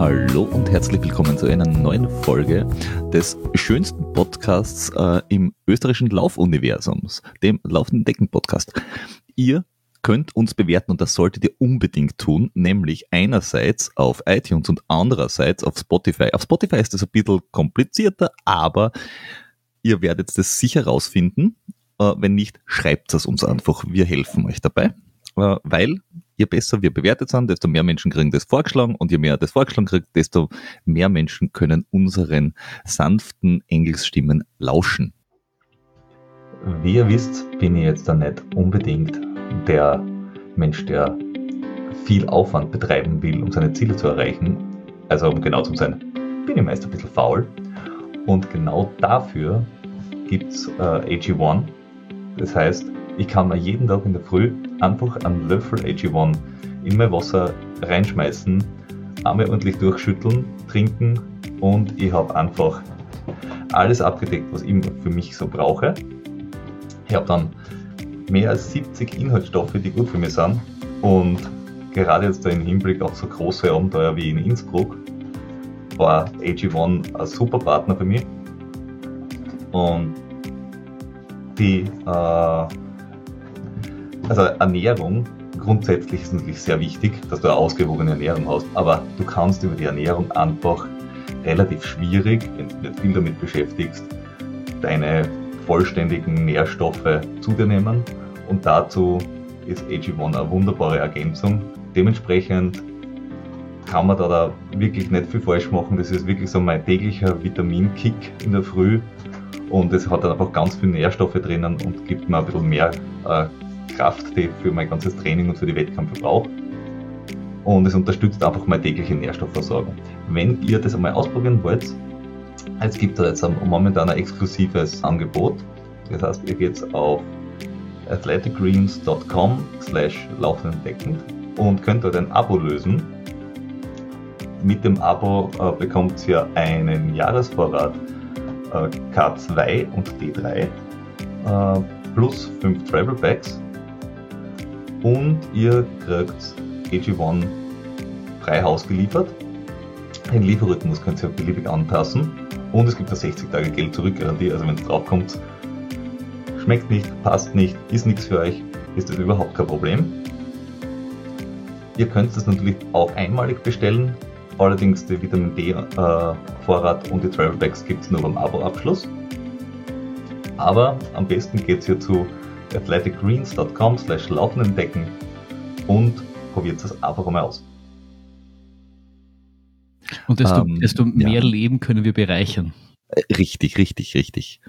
Hallo und herzlich willkommen zu einer neuen Folge des schönsten Podcasts äh, im österreichischen Laufuniversums, dem Laufenden Decken Podcast. Ihr könnt uns bewerten und das solltet ihr unbedingt tun, nämlich einerseits auf iTunes und andererseits auf Spotify. Auf Spotify ist das ein bisschen komplizierter, aber ihr werdet das sicher rausfinden. Äh, wenn nicht, schreibt es uns einfach. Wir helfen euch dabei, äh, weil je besser wir bewertet sind, desto mehr Menschen kriegen das vorgeschlagen und je mehr das vorgeschlagen kriegt, desto mehr Menschen können unseren sanften Engelsstimmen lauschen. Wie ihr wisst, bin ich jetzt da nicht unbedingt der Mensch, der viel Aufwand betreiben will, um seine Ziele zu erreichen. Also um genau zu sein, bin ich meist ein bisschen faul. Und genau dafür gibt es äh, AG1. Das heißt, ich kann mir jeden Tag in der Früh einfach einen Löffel AG1 in mein Wasser reinschmeißen, einmal ordentlich durchschütteln, trinken und ich habe einfach alles abgedeckt, was ich für mich so brauche. Ich habe dann mehr als 70 Inhaltsstoffe, die gut für mich sind. Und gerade jetzt im Hinblick auf so große Abenteuer wie in Innsbruck war AG1 ein super Partner für mich. Und die äh, also Ernährung grundsätzlich ist natürlich sehr wichtig, dass du eine ausgewogene Ernährung hast, aber du kannst über die Ernährung einfach relativ schwierig, wenn du dich viel damit beschäftigst, deine vollständigen Nährstoffe zu dir nehmen und dazu ist AG1 eine wunderbare Ergänzung. Dementsprechend kann man da, da wirklich nicht viel falsch machen. Das ist wirklich so mein täglicher Vitaminkick in der Früh und es hat dann einfach ganz viele Nährstoffe drinnen und gibt mir ein bisschen mehr äh, Kraft, die ich für mein ganzes Training und für die Wettkämpfe brauche. Und es unterstützt einfach meine tägliche Nährstoffversorgung. Wenn ihr das einmal ausprobieren wollt, es gibt da jetzt momentan ein exklusives Angebot. Das heißt, ihr geht auf athleticgreens.com slash laufenentdeckend und könnt dort ein Abo lösen. Mit dem Abo äh, bekommt ihr einen Jahresvorrat äh, K2 und D3 äh, plus 5 Travel Packs und ihr kriegt AG1 frei Haus geliefert. Den Lieferrhythmus könnt ihr beliebig anpassen und es gibt eine 60 Tage Geld zurück Garantie, also wenn es drauf kommt, schmeckt nicht, passt nicht, ist nichts für euch, ist das überhaupt kein Problem. Ihr könnt das natürlich auch einmalig bestellen, allerdings die Vitamin D äh, und die Travel Bags gibt es nur beim Abo-Abschluss. Aber am besten geht ihr zu athleticgreens.com slash laufenentdecken und probiert es einfach einmal aus. Und desto, ähm, desto mehr ja. Leben können wir bereichern. Äh, richtig, richtig, richtig.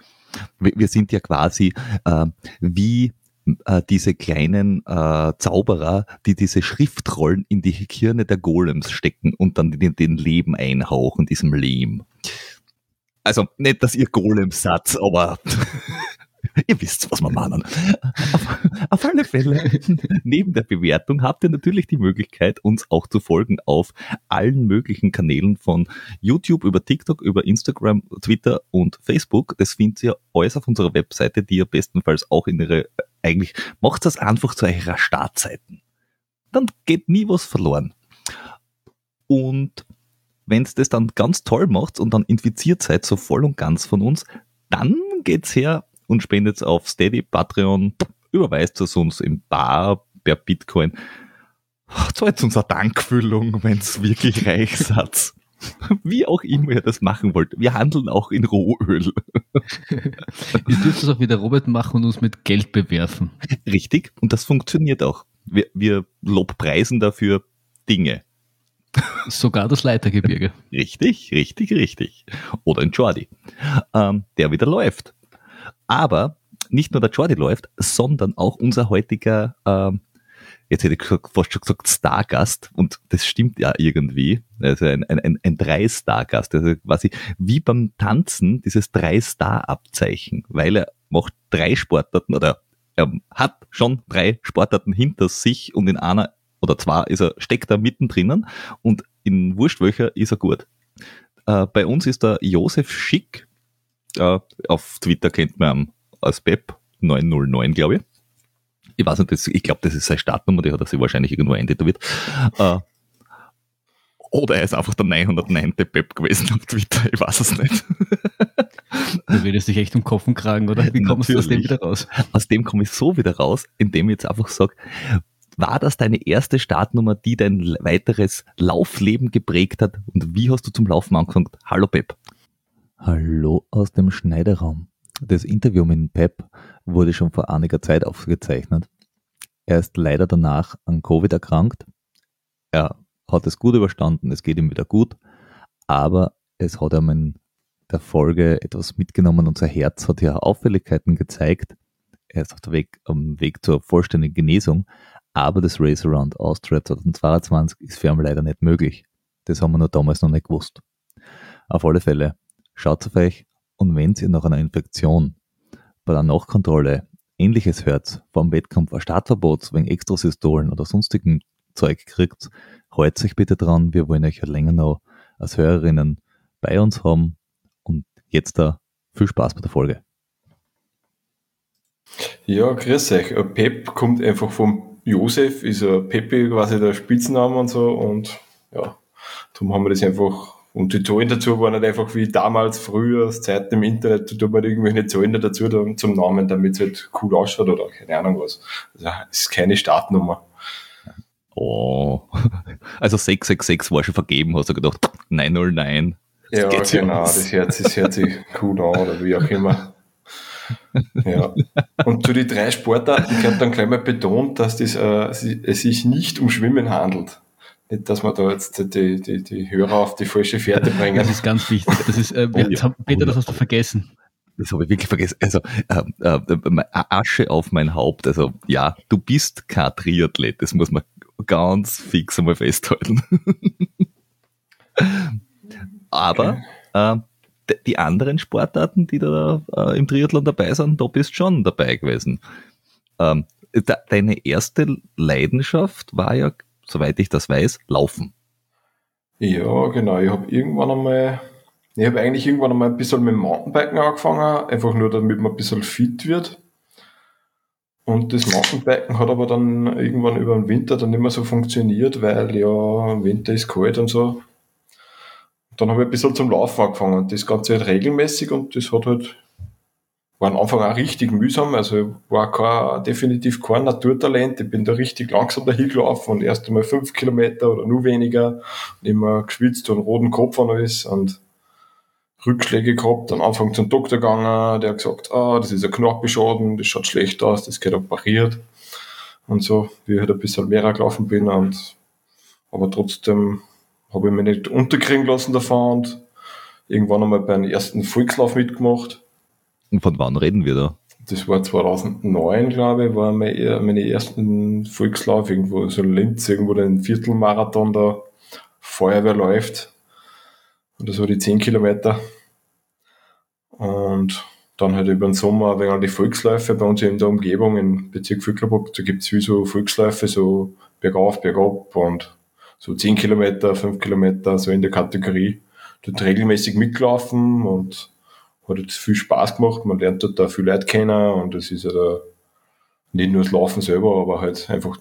Wir, sind ja quasi äh, wie äh, diese kleinen äh, Zauberer, die diese Schriftrollen in die Kirne der Golems stecken und dann den, den Leben einhauchen, diesem Lehm. Also nicht, dass ihr Golem-Satz, aber Ihr wisst, was wir meinen. Auf, auf, alle Fälle, neben der Bewertung habt ihr natürlich die Möglichkeit, uns auch zu folgen auf allen möglichen Kanälen von YouTube über TikTok, über Instagram, Twitter und Facebook. Das findet ihr alles auf unserer Webseite, die ihr bestenfalls auch in ihre, eigentlich, macht das einfach zu eurer Startseiten. Dann geht nie was verloren. Und wenn es das dann ganz toll macht und dann infiziert seid, so voll und ganz von uns, dann geht's her und spendet auf Steady, Patreon, überweist es uns im Bar per Bitcoin. Zahlt uns eine Dankfüllung, wenn es wirklich reich seid. Wie auch immer ihr das machen wollt. Wir handeln auch in Rohöl. ihr dürft es auch wieder Robert machen und uns mit Geld bewerfen. Richtig, und das funktioniert auch. Wir, wir lobpreisen dafür Dinge. Sogar das Leitergebirge. Richtig, richtig, richtig. Oder ein Jordi, ähm, der wieder läuft. Aber nicht nur der Jordi läuft, sondern auch unser heutiger, ähm, jetzt hätte ich fast schon gesagt Stargast, und das stimmt ja irgendwie, also ein, ein, ein, Drei-Star-Gast, also quasi wie beim Tanzen dieses Drei-Star-Abzeichen, weil er macht drei Sportarten oder er hat schon drei Sportarten hinter sich und in einer oder zwei ist er, steckt er mittendrin und in wurscht welcher ist er gut. Äh, bei uns ist der Josef Schick, äh, auf Twitter kennt man als Pep 909, glaube ich. Ich weiß nicht, das, ich glaube, das ist seine Startnummer, die hat er sich wahrscheinlich irgendwo eintätowiert. Äh, Oder er ist einfach der 909. Pep gewesen auf Twitter, ich weiß es nicht. Du redest dich echt um Kopf und Kragen, oder? Wie kommst du aus dem wieder raus? Aus dem komme ich so wieder raus, indem ich jetzt einfach sage, war das deine erste Startnummer, die dein weiteres Laufleben geprägt hat? Und wie hast du zum Laufen angefangen? Hallo Pep. Hallo aus dem Schneideraum. Das Interview mit Pep wurde schon vor einiger Zeit aufgezeichnet. Er ist leider danach an Covid erkrankt. Er hat es gut überstanden, es geht ihm wieder gut, aber es hat ihm in der Folge etwas mitgenommen. Unser Herz hat ja Auffälligkeiten gezeigt. Er ist auf dem Weg, am Weg zur vollständigen Genesung, aber das Race Around Austria 2022 ist für ihn leider nicht möglich. Das haben wir nur damals noch nicht gewusst. Auf alle Fälle, schaut auf euch und wenn ihr nach einer Infektion bei der Nachkontrolle ähnliches hört, vom Wettkampf ein Startverbot wegen Extrasystolen oder sonstigen Zeug kriegt, Freut euch bitte dran. Wir wollen euch ja länger noch als Hörerinnen bei uns haben. Und jetzt da viel Spaß bei der Folge. Ja, grüß euch. Pep kommt einfach vom Josef, ist ein Pepe quasi der Spitzname und so. Und ja, darum haben wir das einfach. Und die Zahlen dazu waren nicht einfach wie damals früher, aus Zeiten im Internet, da tut man irgendwelche Zahlen dazu zum Namen, damit es halt cool ausschaut oder keine Ahnung was. Also es ist keine Startnummer. Oh, also 666 war schon vergeben, hast du gedacht, 909. Ja, genau, das hört, das hört sich cool an oder wie auch immer. Ja. Und zu den drei Sportarten gehört dann gleich mal betont, dass das, äh, es sich nicht um Schwimmen handelt. Nicht, dass wir da jetzt die, die, die Hörer auf die falsche Fährte bringen. Das ist ganz wichtig. Das ist, äh, oh, ja. Peter, das hast du vergessen. Das habe ich wirklich vergessen. Also äh, äh, Asche auf mein Haupt. Also ja, du bist kein Triathlet, das muss man ganz fix einmal festhalten. Aber okay. äh, die anderen Sportarten, die da äh, im Triathlon dabei sind, da bist schon dabei gewesen. Ähm, de deine erste Leidenschaft war ja, soweit ich das weiß, Laufen. Ja, genau. Ich habe irgendwann einmal, ich habe eigentlich irgendwann einmal ein bisschen mit Mountainbiken angefangen, einfach nur damit man ein bisschen fit wird. Und das Mountainbiken hat aber dann irgendwann über den Winter dann nicht mehr so funktioniert, weil ja, Winter ist kalt und so. Dann habe ich ein bisschen zum Laufen angefangen das Ganze halt regelmäßig und das hat halt, war am Anfang auch richtig mühsam, also war kein, definitiv kein Naturtalent, ich bin da richtig langsam dahin gelaufen und erst einmal fünf Kilometer oder nur weniger und immer geschwitzt und roten Kopf an alles und Rückschläge gehabt, dann Anfang zum Doktor gegangen, der hat gesagt, ah, das ist ein Knorpelschaden, das schaut schlecht aus, das geht operiert. Und so, wie ich halt ein bisschen mehr gelaufen bin und, aber trotzdem habe ich mich nicht unterkriegen lassen davon und irgendwann einmal beim ersten Volkslauf mitgemacht. Und von wann reden wir da? Das war 2009, glaube ich, war meine, meine ersten Volkslauf irgendwo, so Linz, irgendwo den Viertelmarathon da Feuerwehr läuft. Oder so die 10 Kilometer. Und dann halt über den Sommer wegen die Volksläufe bei uns in der Umgebung im Bezirk Vöcklerbruck. Da gibt es wie so Volksläufe, so bergauf, bergab und so 10 Kilometer, 5 Kilometer, so in der Kategorie. Dort regelmäßig mitgelaufen und hat jetzt viel Spaß gemacht. Man lernt dort da viel Leute kennen und es ist ja da nicht nur das Laufen selber, aber halt einfach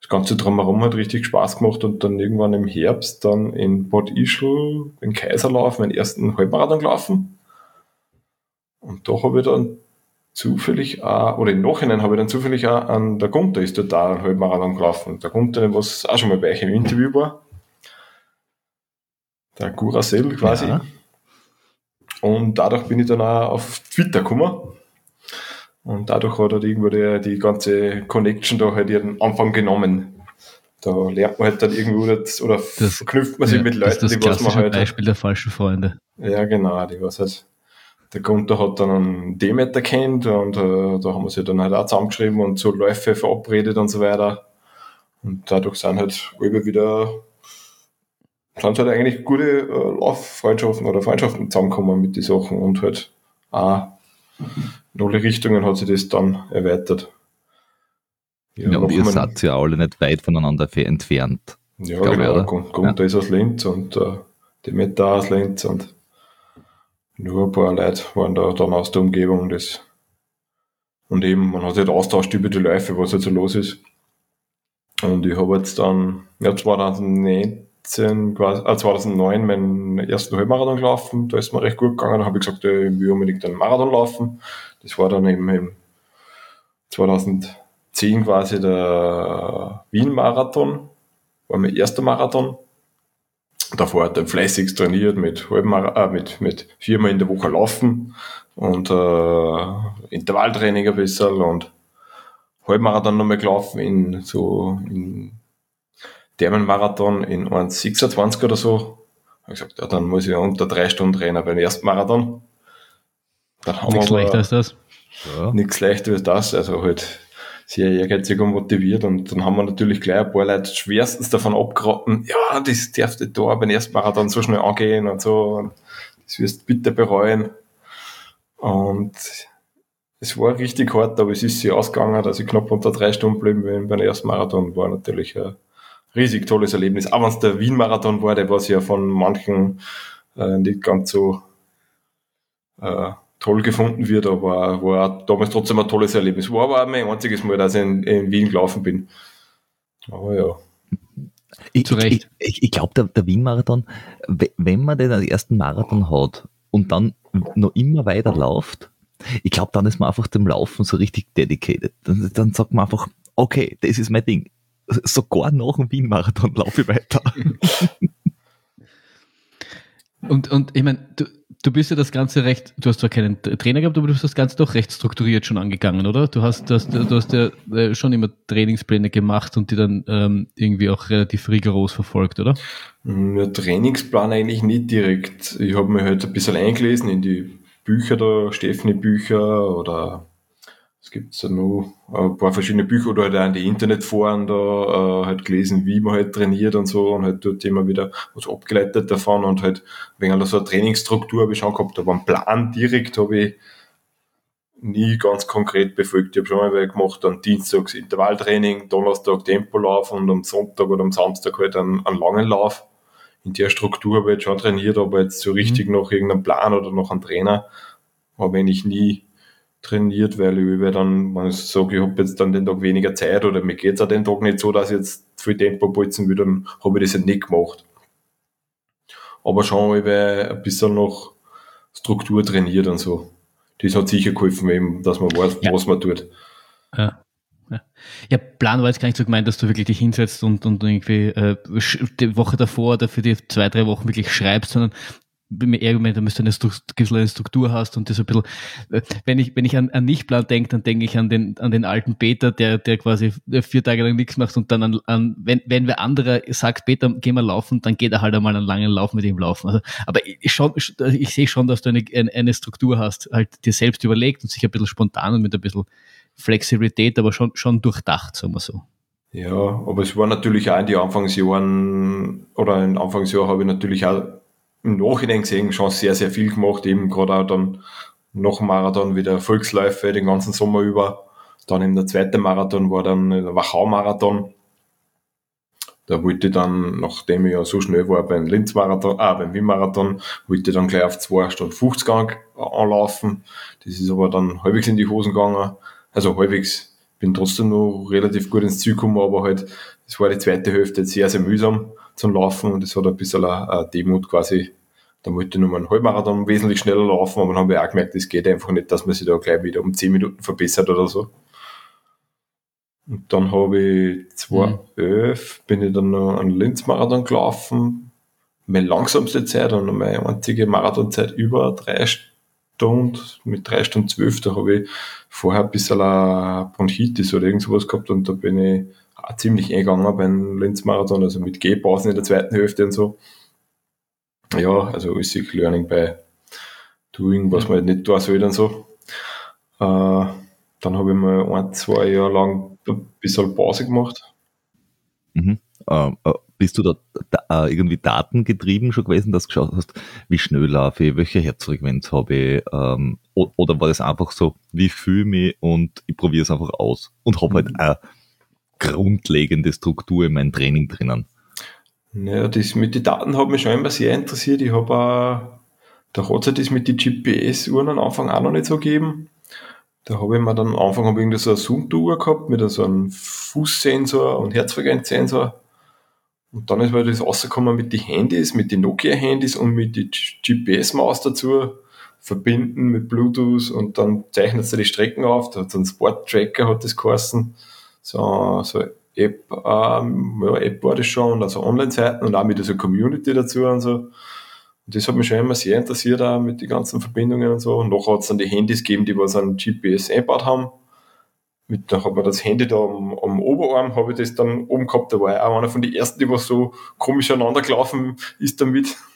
das Ganze drumherum hat richtig Spaß gemacht und dann irgendwann im Herbst dann in Bad Ischl, in Kaiserlauf, meinen ersten Halbmarathon gelaufen. Und da habe ich dann zufällig auch, oder im Nachhinein habe ich dann zufällig auch an der Gunther ist dort da ein Halbmarathon gelaufen. Der Gunther, was auch schon mal bei euch im Interview war. Der Gurasel quasi. Ja. Und dadurch bin ich dann auch auf Twitter gekommen und dadurch hat halt irgendwo die, die ganze Connection da halt ihren Anfang genommen. Da lernt man halt dann irgendwo das, oder das, verknüpft man sich ja, mit Leuten, das die was man halt. Beispiel der falschen Freunde. Ja, genau, die was halt. Der Gunther hat dann einen Demeter kennt und äh, da haben wir sich dann halt auch zusammengeschrieben und so Läufe verabredet und so weiter. Und dadurch sind halt immer wieder sind halt eigentlich gute äh, Lauffreundschaften oder Freundschaften zusammengekommen mit den Sachen und halt auch in alle Richtungen hat sich das dann erweitert. Ja, ja und ihr seid ja alle nicht weit voneinander entfernt. Ja, genau. Gunther ja. ist aus Linz und äh, die Meta aus Linz und nur ein paar Leute waren da dann aus der Umgebung. Das und eben, man hat sich halt austauscht über die Läufe, was jetzt so los ist. Und ich habe jetzt dann, ja, 2009, 2018, quasi, äh, 2009 meinen ersten Halbmarathon gelaufen. Da ist mir recht gut gegangen. Da habe ich gesagt, ich will unbedingt einen Marathon laufen. Das war dann eben im 2010 quasi der Wien-Marathon. War mein erster Marathon. Davor hat er fleißig trainiert mit, äh, mit, mit viermal in der Woche laufen und äh, Intervalltraining ein bisschen und Halbmarathon nochmal gelaufen in so in Thermenmarathon in 1,26 oder so. Ich gesagt, ja, dann muss ich unter drei Stunden rennen beim ersten Marathon. Dann haben Nichts leichter als das. Ja. Nichts leichter als das. Also halt sehr ehrgeizig und motiviert. Und dann haben wir natürlich gleich ein paar Leute schwerstens davon abgeraten, ja, das darf nicht da beim ersten Marathon so schnell angehen und so. Und das wirst du bitte bereuen. Und es war richtig hart, aber es ist sich ausgegangen, dass ich knapp unter drei Stunden bleiben bin beim ersten Marathon. War natürlich ein riesig tolles Erlebnis. Auch wenn es der Wien-Marathon war, der was ja von manchen äh, nicht ganz so äh, toll gefunden wird, aber war damals trotzdem ein tolles Erlebnis. War aber auch mein einziges Mal, dass ich in, in Wien gelaufen bin. Aber ja. Ich, ich, ich, ich glaube, der, der Wien-Marathon, wenn man den ersten Marathon hat und dann noch immer weiter läuft, ich glaube, dann ist man einfach dem Laufen so richtig dedicated. Dann, dann sagt man einfach, okay, das ist mein Ding. Sogar nach dem Wien-Marathon laufe ich weiter. und, und ich meine, du, du bist ja das Ganze recht, du hast zwar keinen Trainer gehabt, aber du bist das Ganze doch recht strukturiert schon angegangen, oder? Du hast, das, du hast ja äh, schon immer Trainingspläne gemacht und die dann ähm, irgendwie auch relativ rigoros verfolgt, oder? Mm, ja, Trainingsplan eigentlich nicht direkt. Ich habe mich halt ein bisschen eingelesen in die Bücher da, Stephanie-Bücher oder es gibt ja noch ein paar verschiedene Bücher oder halt auch in die Internetforen da äh, halt gelesen, wie man halt trainiert und so und halt dort immer wieder was abgeleitet davon und halt wegen so eine Trainingsstruktur habe ich schon gehabt, aber einen Plan direkt habe ich nie ganz konkret befolgt. Ich habe schon mal gemacht, dann Dienstags Intervalltraining, Donnerstag Tempolauf und am Sonntag oder am Samstag halt einen, einen langen Lauf in der Struktur habe ich jetzt schon trainiert, aber jetzt so richtig mhm. nach irgendeinem Plan oder nach einem Trainer habe ich nie trainiert, weil ich will dann, wenn ich sage, ich habe jetzt dann den Tag weniger Zeit oder mir geht es auch den Tag nicht so, dass ich jetzt viel Tempo bolzen will, dann habe ich das halt nicht gemacht. Aber schon ich ein bisschen noch Struktur trainiert und so. Das hat sicher geholfen, eben, dass man weiß, ja. was man tut. Ja. Ja. Plan war jetzt gar nicht so gemeint, dass du wirklich dich hinsetzt und, und irgendwie äh, die Woche davor oder für die zwei, drei Wochen wirklich schreibst, sondern eher gemeint, dass du eine, Struktur, eine Struktur hast und das ein bisschen, äh, wenn ich, wenn ich an, an Nicht-Plan denke, dann denke ich an den, an den alten Peter, der, der quasi vier Tage lang nichts macht und dann an, an wenn, wenn wer andere sagt, Peter, geh mal laufen, dann geht er halt einmal einen langen Lauf mit ihm laufen. Also, aber ich, schon, ich sehe schon, dass du eine, eine Struktur hast, halt dir selbst überlegt und sich ein bisschen spontan und mit ein bisschen Flexibilität, aber schon, schon durchdacht, sagen wir so. Ja, aber es war natürlich auch in die Anfangsjahren, oder in Anfangsjahr habe ich natürlich auch im Nachhinein gesehen schon sehr, sehr viel gemacht, eben gerade auch dann nach dem Marathon wieder Volksläufe den ganzen Sommer über. Dann eben der zweite Marathon war dann der Wachau-Marathon. Da wollte ich dann, nachdem ich ja so schnell war beim Linz-Marathon, ah, beim Wien-Marathon, wollte ich dann gleich auf 2 Stunden 50 anlaufen. Das ist aber dann halbwegs in die Hosen gegangen also halbwegs, bin trotzdem noch relativ gut ins Ziel gekommen, aber halt, es war die zweite Hälfte sehr, sehr mühsam zum Laufen und es hat ein bisschen eine Demut quasi. Da wollte ich nur einen Halbmarathon wesentlich schneller laufen, aber dann habe ich auch gemerkt, es geht einfach nicht, dass man sich da gleich wieder um 10 Minuten verbessert oder so. Und dann habe ich 2011 mhm. bin ich dann noch einen Linz-Marathon gelaufen. Meine langsamste Zeit und meine einzige Marathonzeit über drei Stunden, mit drei Stunden zwölf, da habe ich vorher ein bisschen Bronchitis oder irgend sowas gehabt und da bin ich ziemlich eingegangen beim Linz-Marathon, also mit Gehpausen in der zweiten Hälfte und so. Ja, also sich Learning by Doing, was man halt nicht tun soll und so. Äh, dann habe ich mal ein, zwei Jahre lang ein bisschen Pause gemacht. Mhm. Uh, uh, bist du da, da uh, irgendwie datengetrieben schon gewesen, dass du geschaut hast, wie schnell laufe ich, welche Herzfrequenz habe ich, ähm, oder war das einfach so, wie fühle ich mich und ich probiere es einfach aus und habe halt mhm. eine grundlegende Struktur in meinem Training drinnen? Naja, das mit den Daten hat mich schon immer sehr interessiert. Ich habe auch, da hat es das mit den GPS-Uhren am Anfang auch noch nicht so gegeben. Da habe ich mir dann am Anfang habe ich so eine Zoom-Uhr gehabt mit so einem Fußsensor und Herzfrequenzsensor. Und dann ist mir das rausgekommen mit den Handys, mit den Nokia-Handys und mit die GPS-Maus dazu verbinden mit Bluetooth und dann zeichnet sie die Strecken auf. Da hat so ein Sport-Tracker, hat das geheißen. So, so App, ähm, ja, App war das schon, also Online-Seiten und auch mit dieser Community dazu und so. Und das hat mich schon immer sehr interessiert, auch mit den ganzen Verbindungen und so. Und nachher hat es dann die Handys gegeben, die was an GPS eingebaut haben. Mit, da habe ich das Handy da am, am Oberarm, habe ich das dann oben gehabt. Da war ich auch einer von den ersten, die was so komisch aneinander gelaufen ist damit.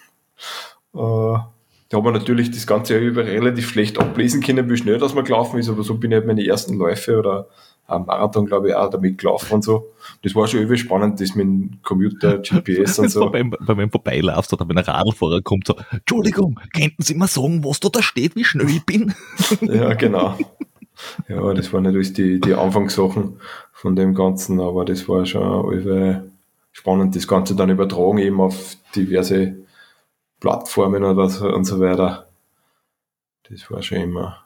Äh, da haben wir natürlich das ganze über relativ schlecht ablesen können, wie schnell das mal gelaufen ist, aber so bin ich halt meine ersten Läufe oder am Marathon, glaube ich, auch damit gelaufen und so. Das war schon irgendwie spannend, das mit dem Computer, GPS und so. Beim, bei meinem Vorbeilaufst oder wenn ein Radlfahrer kommt, so, Entschuldigung, könnten Sie mal sagen, was da, da steht, wie schnell ich bin? ja, genau. Ja, das waren natürlich die, die Anfangssachen von dem Ganzen, aber das war schon irgendwie spannend, das Ganze dann übertragen eben auf diverse Plattformen oder so und so weiter. Das war schon immer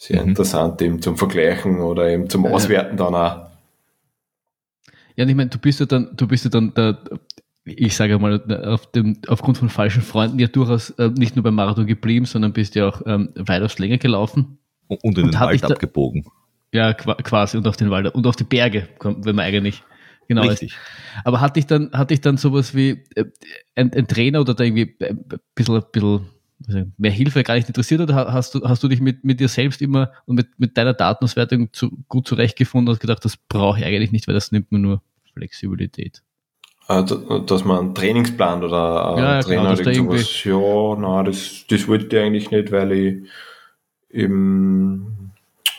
sehr mhm. interessant, eben zum Vergleichen oder eben zum Auswerten dann auch. Ja, und ich meine, du bist ja dann, du bist ja dann der, ich sage mal, auf dem, aufgrund von falschen Freunden ja durchaus äh, nicht nur beim Marathon geblieben, sondern bist ja auch ähm, weitaus länger gelaufen. Und in und den Wald abgebogen. Ja, quasi, und auf den Wald und auf die Berge, wenn man eigentlich genau Richtig. Ist. Aber hatte ich dann, hatte ich dann sowas wie äh, ein, ein, Trainer oder da irgendwie ein bisschen, ein bisschen mehr Hilfe gar nicht interessiert oder hast du, hast du dich mit, mit dir selbst immer und mit, mit deiner Datenauswertung zu, gut zurechtgefunden und gedacht, das brauche ich eigentlich nicht, weil das nimmt mir nur Flexibilität? Äh, dass man einen Trainingsplan oder einen ja, Trainer oder irgendwas, ja, nein, das, das wollte ich eigentlich nicht, weil ich eben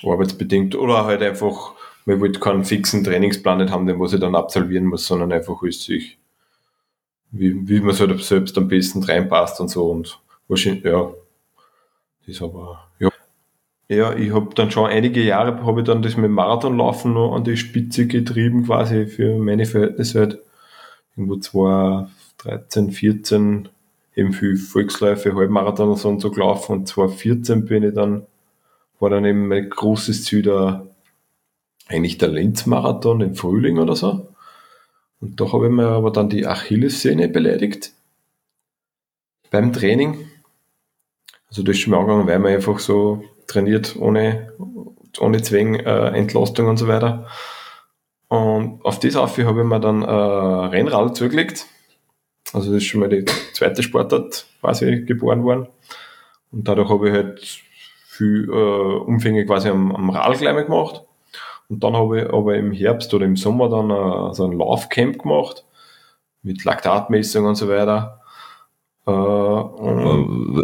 arbeitsbedingt oder halt einfach man wollte keinen fixen Trainingsplan nicht haben, den was ich dann absolvieren muss, sondern einfach ist sich, wie, wie man es halt selbst am besten reinpasst und so und wahrscheinlich, ja, das aber, ja. Ja, ich habe dann schon einige Jahre, habe ich dann das mit dem Marathonlaufen noch an die Spitze getrieben, quasi für meine Verhältnisse halt. Irgendwo 2013, 14 eben viel Volksläufe, Halbmarathon und so, und so gelaufen und 2014 bin ich dann, war dann eben mein großes Ziel der eigentlich der Linz-Marathon im Frühling oder so. Und da habe ich mir aber dann die Achillessehne beleidigt beim Training. Also mal angegangen, weil man einfach so trainiert ohne, ohne Zwang, äh, Entlastung und so weiter. Und auf das auf habe ich mir dann äh, Rennrad zugelegt. Also das ist schon mal die zweite Sportart quasi geboren worden. Und dadurch habe ich halt viel äh, Umfänge quasi am, am Rad gleich gemacht. Und dann habe ich aber im Herbst oder im Sommer dann uh, so ein Laufcamp gemacht mit Laktatmessung und so weiter. Uh,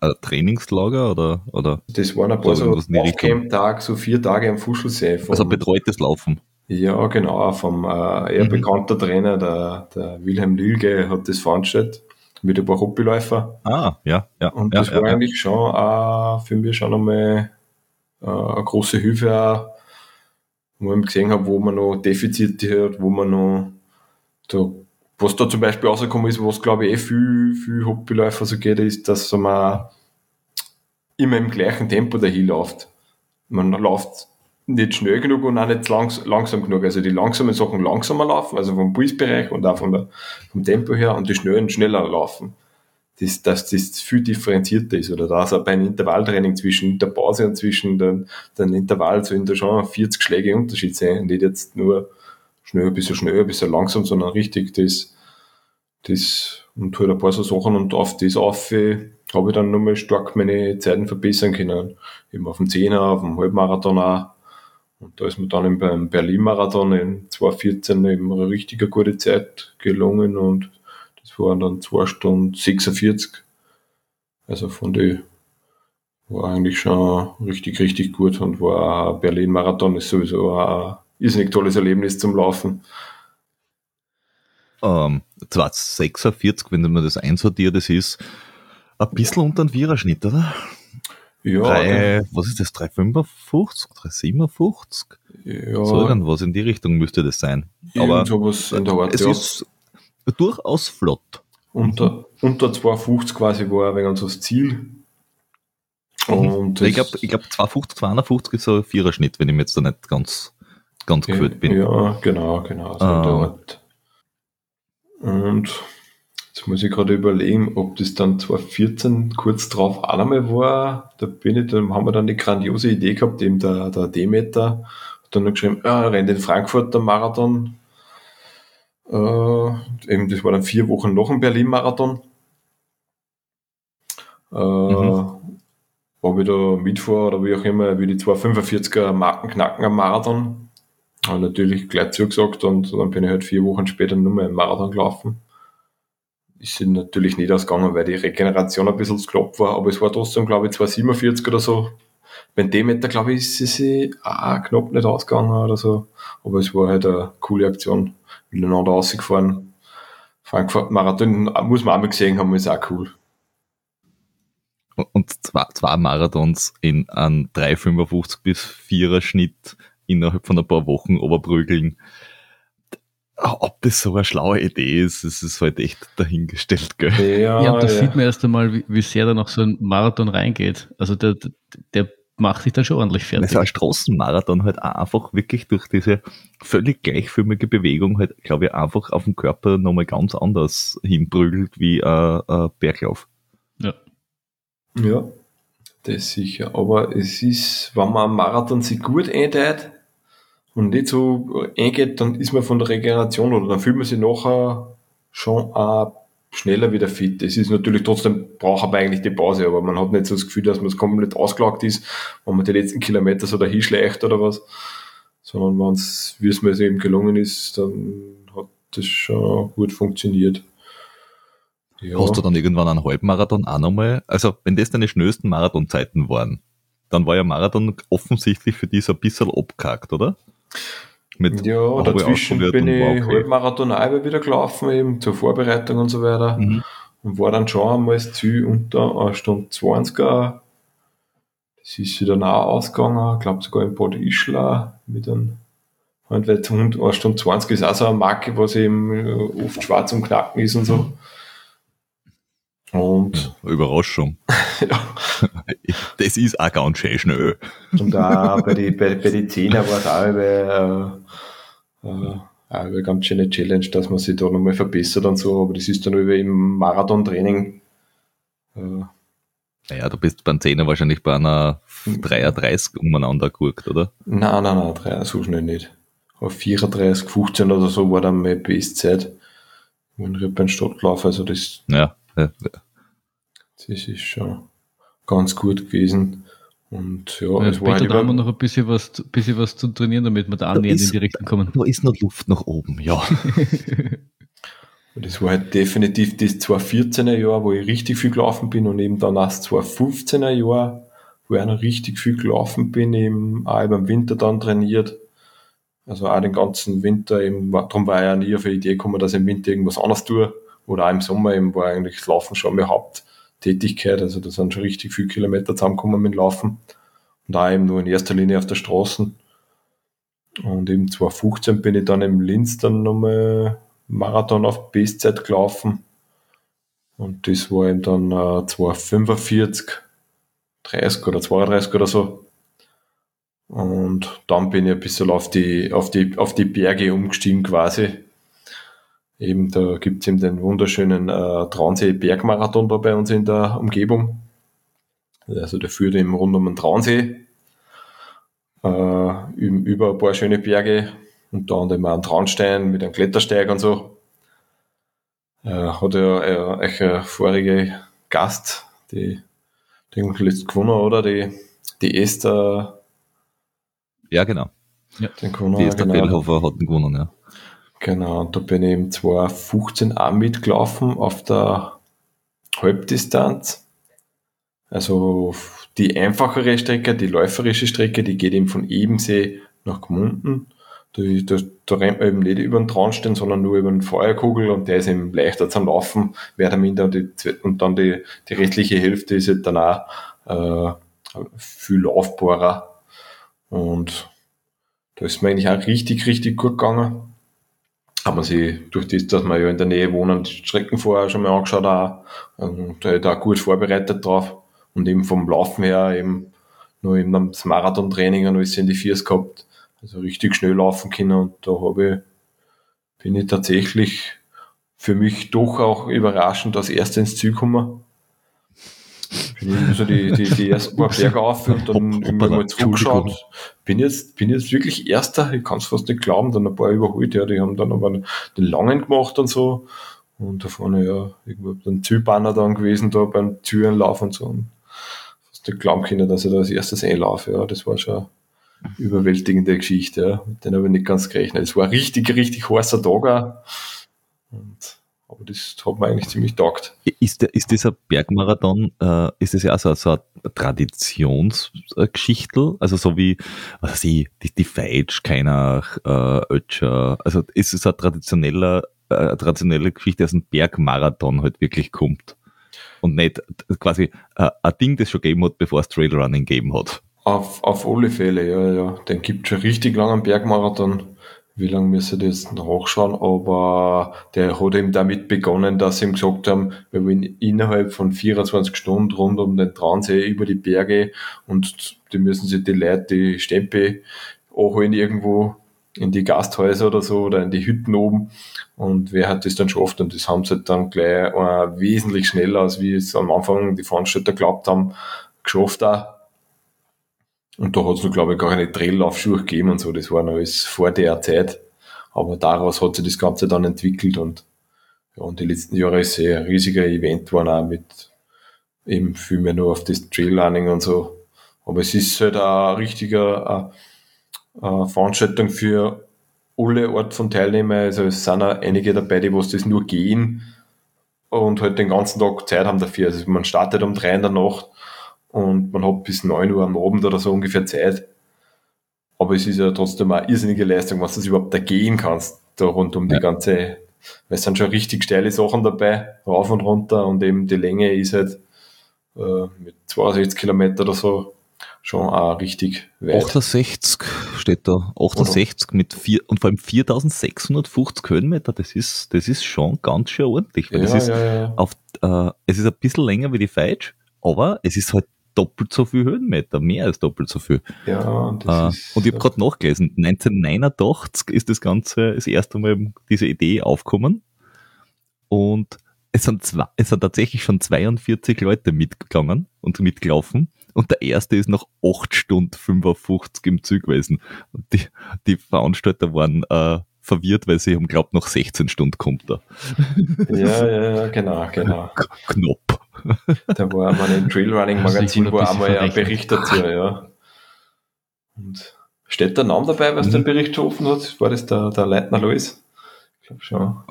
ein Trainingslager oder, oder? Das waren ein paar so Laufcamp-Tage, so vier Tage am Fuschelsee. Also betreutes Laufen. Ja, genau, vom äh, eher mhm. bekannter Trainer, der, der Wilhelm Lilge, hat das veranstaltet mit ein paar Hobbyläufer. Ah, ja, ja. Und ja, das ja, war ja. eigentlich schon äh, für mich schon einmal äh, eine große Hilfe, auch, wo ich gesehen habe, wo man noch Defizite hat, wo man noch, da, was da zum Beispiel rausgekommen ist, was glaube ich eh viel, viel Hobbyläufer so geht, ist, dass man immer im gleichen Tempo dahin läuft. Man läuft nicht schnell genug und auch nicht langs langsam genug. Also die langsamen Sachen langsamer laufen, also vom Pulsbereich und auch der, vom Tempo her und die schnellen schneller laufen dass, dass das viel differenzierter ist oder dass auch bei einem Intervalltraining zwischen der Pause und zwischen den, den Intervall sollen da schon 40 Schläge Unterschied sein und nicht jetzt nur schnell, ein bisschen schnell, ein bisschen langsam, sondern richtig das, das und halt ein paar so Sachen und auf das auf habe ich dann nochmal stark meine Zeiten verbessern können. Eben auf dem Zehner, auf dem Halbmarathon auch. Und da ist mir dann beim Berlin-Marathon in 2014 eben eine richtig gute Zeit gelungen und waren dann 2 Stunden 46. Also von die war eigentlich schon richtig, richtig gut und war Berlin-Marathon ist sowieso ein irrsinnig tolles Erlebnis zum Laufen. Ähm, 246, wenn man das einsortiert, das ist ein bisschen unter dem Viererschnitt, oder? Ja. Drei, was ist das? 355, 357? Ja. So irgendwas in die Richtung müsste das sein. Aber sowas in der Art, es ja. ist durchaus flott. Unter, unter 250 quasi war ein wenig das Ziel. Mhm. Und ich glaube, ich glaub 250, 250 ist so ein Viererschnitt, wenn ich mir jetzt da nicht ganz, ganz gefühlt bin. Ja, genau, genau. So ah. Und jetzt muss ich gerade überlegen, ob das dann 2014 kurz drauf auch einmal war. Da bin ich, dann haben wir dann die grandiose Idee gehabt, eben der, der Demeter hat dann noch geschrieben, ja, er rennt in Frankfurt der Marathon. Äh, eben, das war dann vier Wochen nach dem Berlin-Marathon. Äh, mhm. Ob ich da mitfahre oder wie auch immer, wie die 245er Marken knacken am Marathon. Habe natürlich gleich zugesagt und dann bin ich halt vier Wochen später nur mehr im Marathon gelaufen. Ist natürlich nicht ausgegangen, weil die Regeneration ein bisschen zu knapp war, aber es war trotzdem, glaube ich, 247 oder so. Beim Demeter, glaube ich, ist sie auch knapp nicht ausgegangen oder so. Aber es war halt eine coole Aktion. Miteinander rausgefahren. Frankfurt Marathon muss man auch mal gesehen haben, ist auch cool. Und zwei, zwei Marathons in einem 3,55 bis 4er Schnitt innerhalb von ein paar Wochen oberprügeln. Ob das so eine schlaue Idee ist, das ist halt echt dahingestellt, gell? Ja, ja und da ja. sieht man erst einmal, wie, wie sehr da noch so ein Marathon reingeht. Also der, der macht sich da schon ordentlich fertig. Also ein Straßenmarathon halt einfach wirklich durch diese völlig gleichförmige Bewegung halt, glaube ich, einfach auf dem Körper nochmal ganz anders hinprügelt wie ein, ein Berglauf. Ja. Ja, das sicher. Aber es ist, wenn man am Marathon sich gut einteilt und nicht so eingeht, dann ist man von der Regeneration oder dann fühlt man sich nachher schon auch schneller wieder fit. Es ist natürlich trotzdem, braucht aber eigentlich die Pause, aber man hat nicht so das Gefühl, dass man es komplett ausgelagt ist, wenn man die letzten Kilometer so dahin schleicht oder was, sondern wenn es, wie es mir eben gelungen ist, dann hat das schon gut funktioniert. Ja. Hast du dann irgendwann einen Halbmarathon auch nochmal? Also, wenn das deine schnellsten Marathonzeiten waren, dann war ja Marathon offensichtlich für dich so ein bisschen abgehakt, oder? Mit ja, dazwischen bin ich okay. Halbmarathon auch wieder gelaufen, eben zur Vorbereitung und so weiter. Mhm. Und war dann schon einmal das Ziel unter einer Stunde 20er. Das ist dann auch ausgegangen, ich glaube sogar in Bad Ischler mit einem weil eine Stunde 20 ist auch so eine Marke, was eben oft schwarz und Knacken ist und so. Und Überraschung. ja. Das ist auch ganz schön schnell. Und auch bei den bei, bei die Zehner war es auch über, äh, äh, eine ganz schöne Challenge, dass man sich da nochmal verbessert und so, aber das ist dann über im Marathon-Training. Äh, naja, du bist beim Zehner wahrscheinlich bei einer 33 umeinander geguckt, oder? Nein, nein, nein, 3, so schnell nicht. Auf 34, 15 oder so war dann meine Bestzeit. Stadt gelaufen, also das. Ja. Das ist schon ganz gut gewesen. Und ja, ja es war da haben wir noch ein bisschen was, bisschen was zu trainieren, damit wir da annähernd in die Richtung kommen. Da ist noch Luft nach oben, ja. das war halt definitiv das 2014er Jahr, wo ich richtig viel gelaufen bin und eben dann das 2015er Jahr, wo ich auch noch richtig viel gelaufen bin, eben auch im Winter dann trainiert. Also auch den ganzen Winter eben, darum war ich ja nie auf die Idee gekommen, dass ich im Winter irgendwas anderes tue. Oder auch im Sommer eben war eigentlich das Laufen schon meine Haupttätigkeit. Also da sind schon richtig viele Kilometer zusammengekommen mit Laufen. Und da eben nur in erster Linie auf der Straße. Und eben 2015 bin ich dann im Linz dann nochmal Marathon auf Bestzeit gelaufen. Und das war eben dann äh, 245, 30 oder 32 oder so. Und dann bin ich ein bisschen auf die, auf die, auf die Berge umgestiegen quasi. Eben, da gibt's eben den wunderschönen äh, Traunsee Bergmarathon da bei uns in der Umgebung. Also der führt eben rund um den Traunsee äh, über ein paar schöne Berge, unter anderem auch einen Traunstein mit einem Klettersteig und so. Äh, hat ja äh, ein vorige Gast, die den letzten gewonnen, oder? Die, die Esther. Ja, genau. Ja. Den gewonnen, die Esther genau. Bellhofer hat ihn gewonnen, ja. Genau, da bin ich im 2015 auch mitgelaufen auf der Halbdistanz. Also die einfachere Strecke, die läuferische Strecke, die geht eben von Ebensee nach Gmunden. Da, da, da rennt man eben nicht über den Traunstein, sondern nur über den Feuerkugel und der ist eben leichter zum Laufen, mehr oder minder. Und, die, und dann die, die restliche Hälfte ist halt dann auch äh, viel laufbarer. Und da ist mir eigentlich auch richtig, richtig gut gegangen haben wir sie durch das, dass wir ja in der Nähe wohnen, die Strecken vorher schon mal angeschaut auch, und da da gut vorbereitet drauf. Und eben vom Laufen her eben nur eben das Marathon-Training und alles in die Viers gehabt, also richtig schnell laufen können. Und da habe ich, bin ich tatsächlich für mich doch auch überraschend als erster ins Ziel gekommen. Bin irgendwie so die, die, die ersten paar Berge auf und dann irgendwann mal zugeschaut. Bin jetzt, bin jetzt wirklich Erster, ich kann es fast nicht glauben, dann ein paar überholt, ja, die haben dann aber den langen gemacht und so. Und da vorne, ja, irgendwo ein Zielbanner dann gewesen, da beim Türenlauf und so. Und fast nicht glauben können, dass ich da als erstes einlaufe, ja, das war schon eine überwältigende Geschichte, ja. Mit denen habe ich nicht ganz gerechnet. Es war ein richtig, richtig heißer Tag. Und aber das hat mir eigentlich ziemlich taugt. Ist, der, ist dieser Bergmarathon, äh, ist das ja auch so, so eine Traditionsgeschichte? Also so wie, was weiß ich, die, die Feitsch, keiner, äh, Ötscher, also ist es eine traditionelle, äh, traditionelle Geschichte, dass ein Bergmarathon halt wirklich kommt? Und nicht quasi äh, ein Ding, das schon gegeben hat, bevor es Trailrunning gegeben hat. Auf, auf alle Fälle, ja, ja. Den gibt schon richtig langen Bergmarathon wie lange müsste ich jetzt nachschauen, aber der hat eben damit begonnen, dass sie ihm gesagt haben, wir wollen innerhalb von 24 Stunden rund um den Traunsee über die Berge und die müssen sich die Leute die Stempel anholen irgendwo in die Gasthäuser oder so oder in die Hütten oben. Und wer hat das dann geschafft und das haben sie dann gleich äh, wesentlich schneller, als wie es am Anfang die Veranstalter glaubt haben, geschafft auch und da hat es glaube ich, gar keine Traillaufschuhe gegeben und so. Das war noch alles vor der Zeit. Aber daraus hat sich das Ganze dann entwickelt und, ja, und die letzten Jahre ist ein riesiger Event geworden auch mit eben viel mehr nur auf das Trailrunning und so. Aber es ist halt ein richtiger eine, eine Veranstaltung für alle Art von Teilnehmern. Also es sind auch einige dabei, die was das nur gehen und halt den ganzen Tag Zeit haben dafür. Also man startet um drei in der Nacht und man hat bis 9 Uhr am Abend oder so ungefähr Zeit. Aber es ist ja trotzdem eine irrsinnige Leistung, was du überhaupt da gehen kannst, da rund um ja. die ganze, weil es sind schon richtig steile Sachen dabei, rauf und runter und eben die Länge ist halt äh, mit 62 Kilometer oder so schon auch richtig weit. 68 steht da, 68 oder? mit vier, und vor allem 4650 Höhenmeter, das ist, das ist schon ganz schön ordentlich, weil ja, das ist ja. auf, äh, es ist ein bisschen länger wie die Feitsch, aber es ist halt doppelt so viel Höhenmeter, mehr als doppelt so viel. Ja, das äh, ist, und ich habe gerade nachgelesen, 1989 ist das Ganze das erste Mal diese Idee aufgekommen und es sind, zwei, es sind tatsächlich schon 42 Leute mitgegangen und mitgelaufen und der erste ist nach 8 Stunden 55 im Zug gewesen. Und die, die Veranstalter waren äh, verwirrt, weil sie haben glaubt, nach 16 Stunden kommt er. Ja, ja, ja, genau, genau. Knapp. Da war mal ein Trailrunning-Magazin, wo einmal ein Bericht dazu, ja. Und steht der Name dabei, was mhm. den Bericht geschaffen hat? War das der, der Leitner Lois? Ich glaube schon.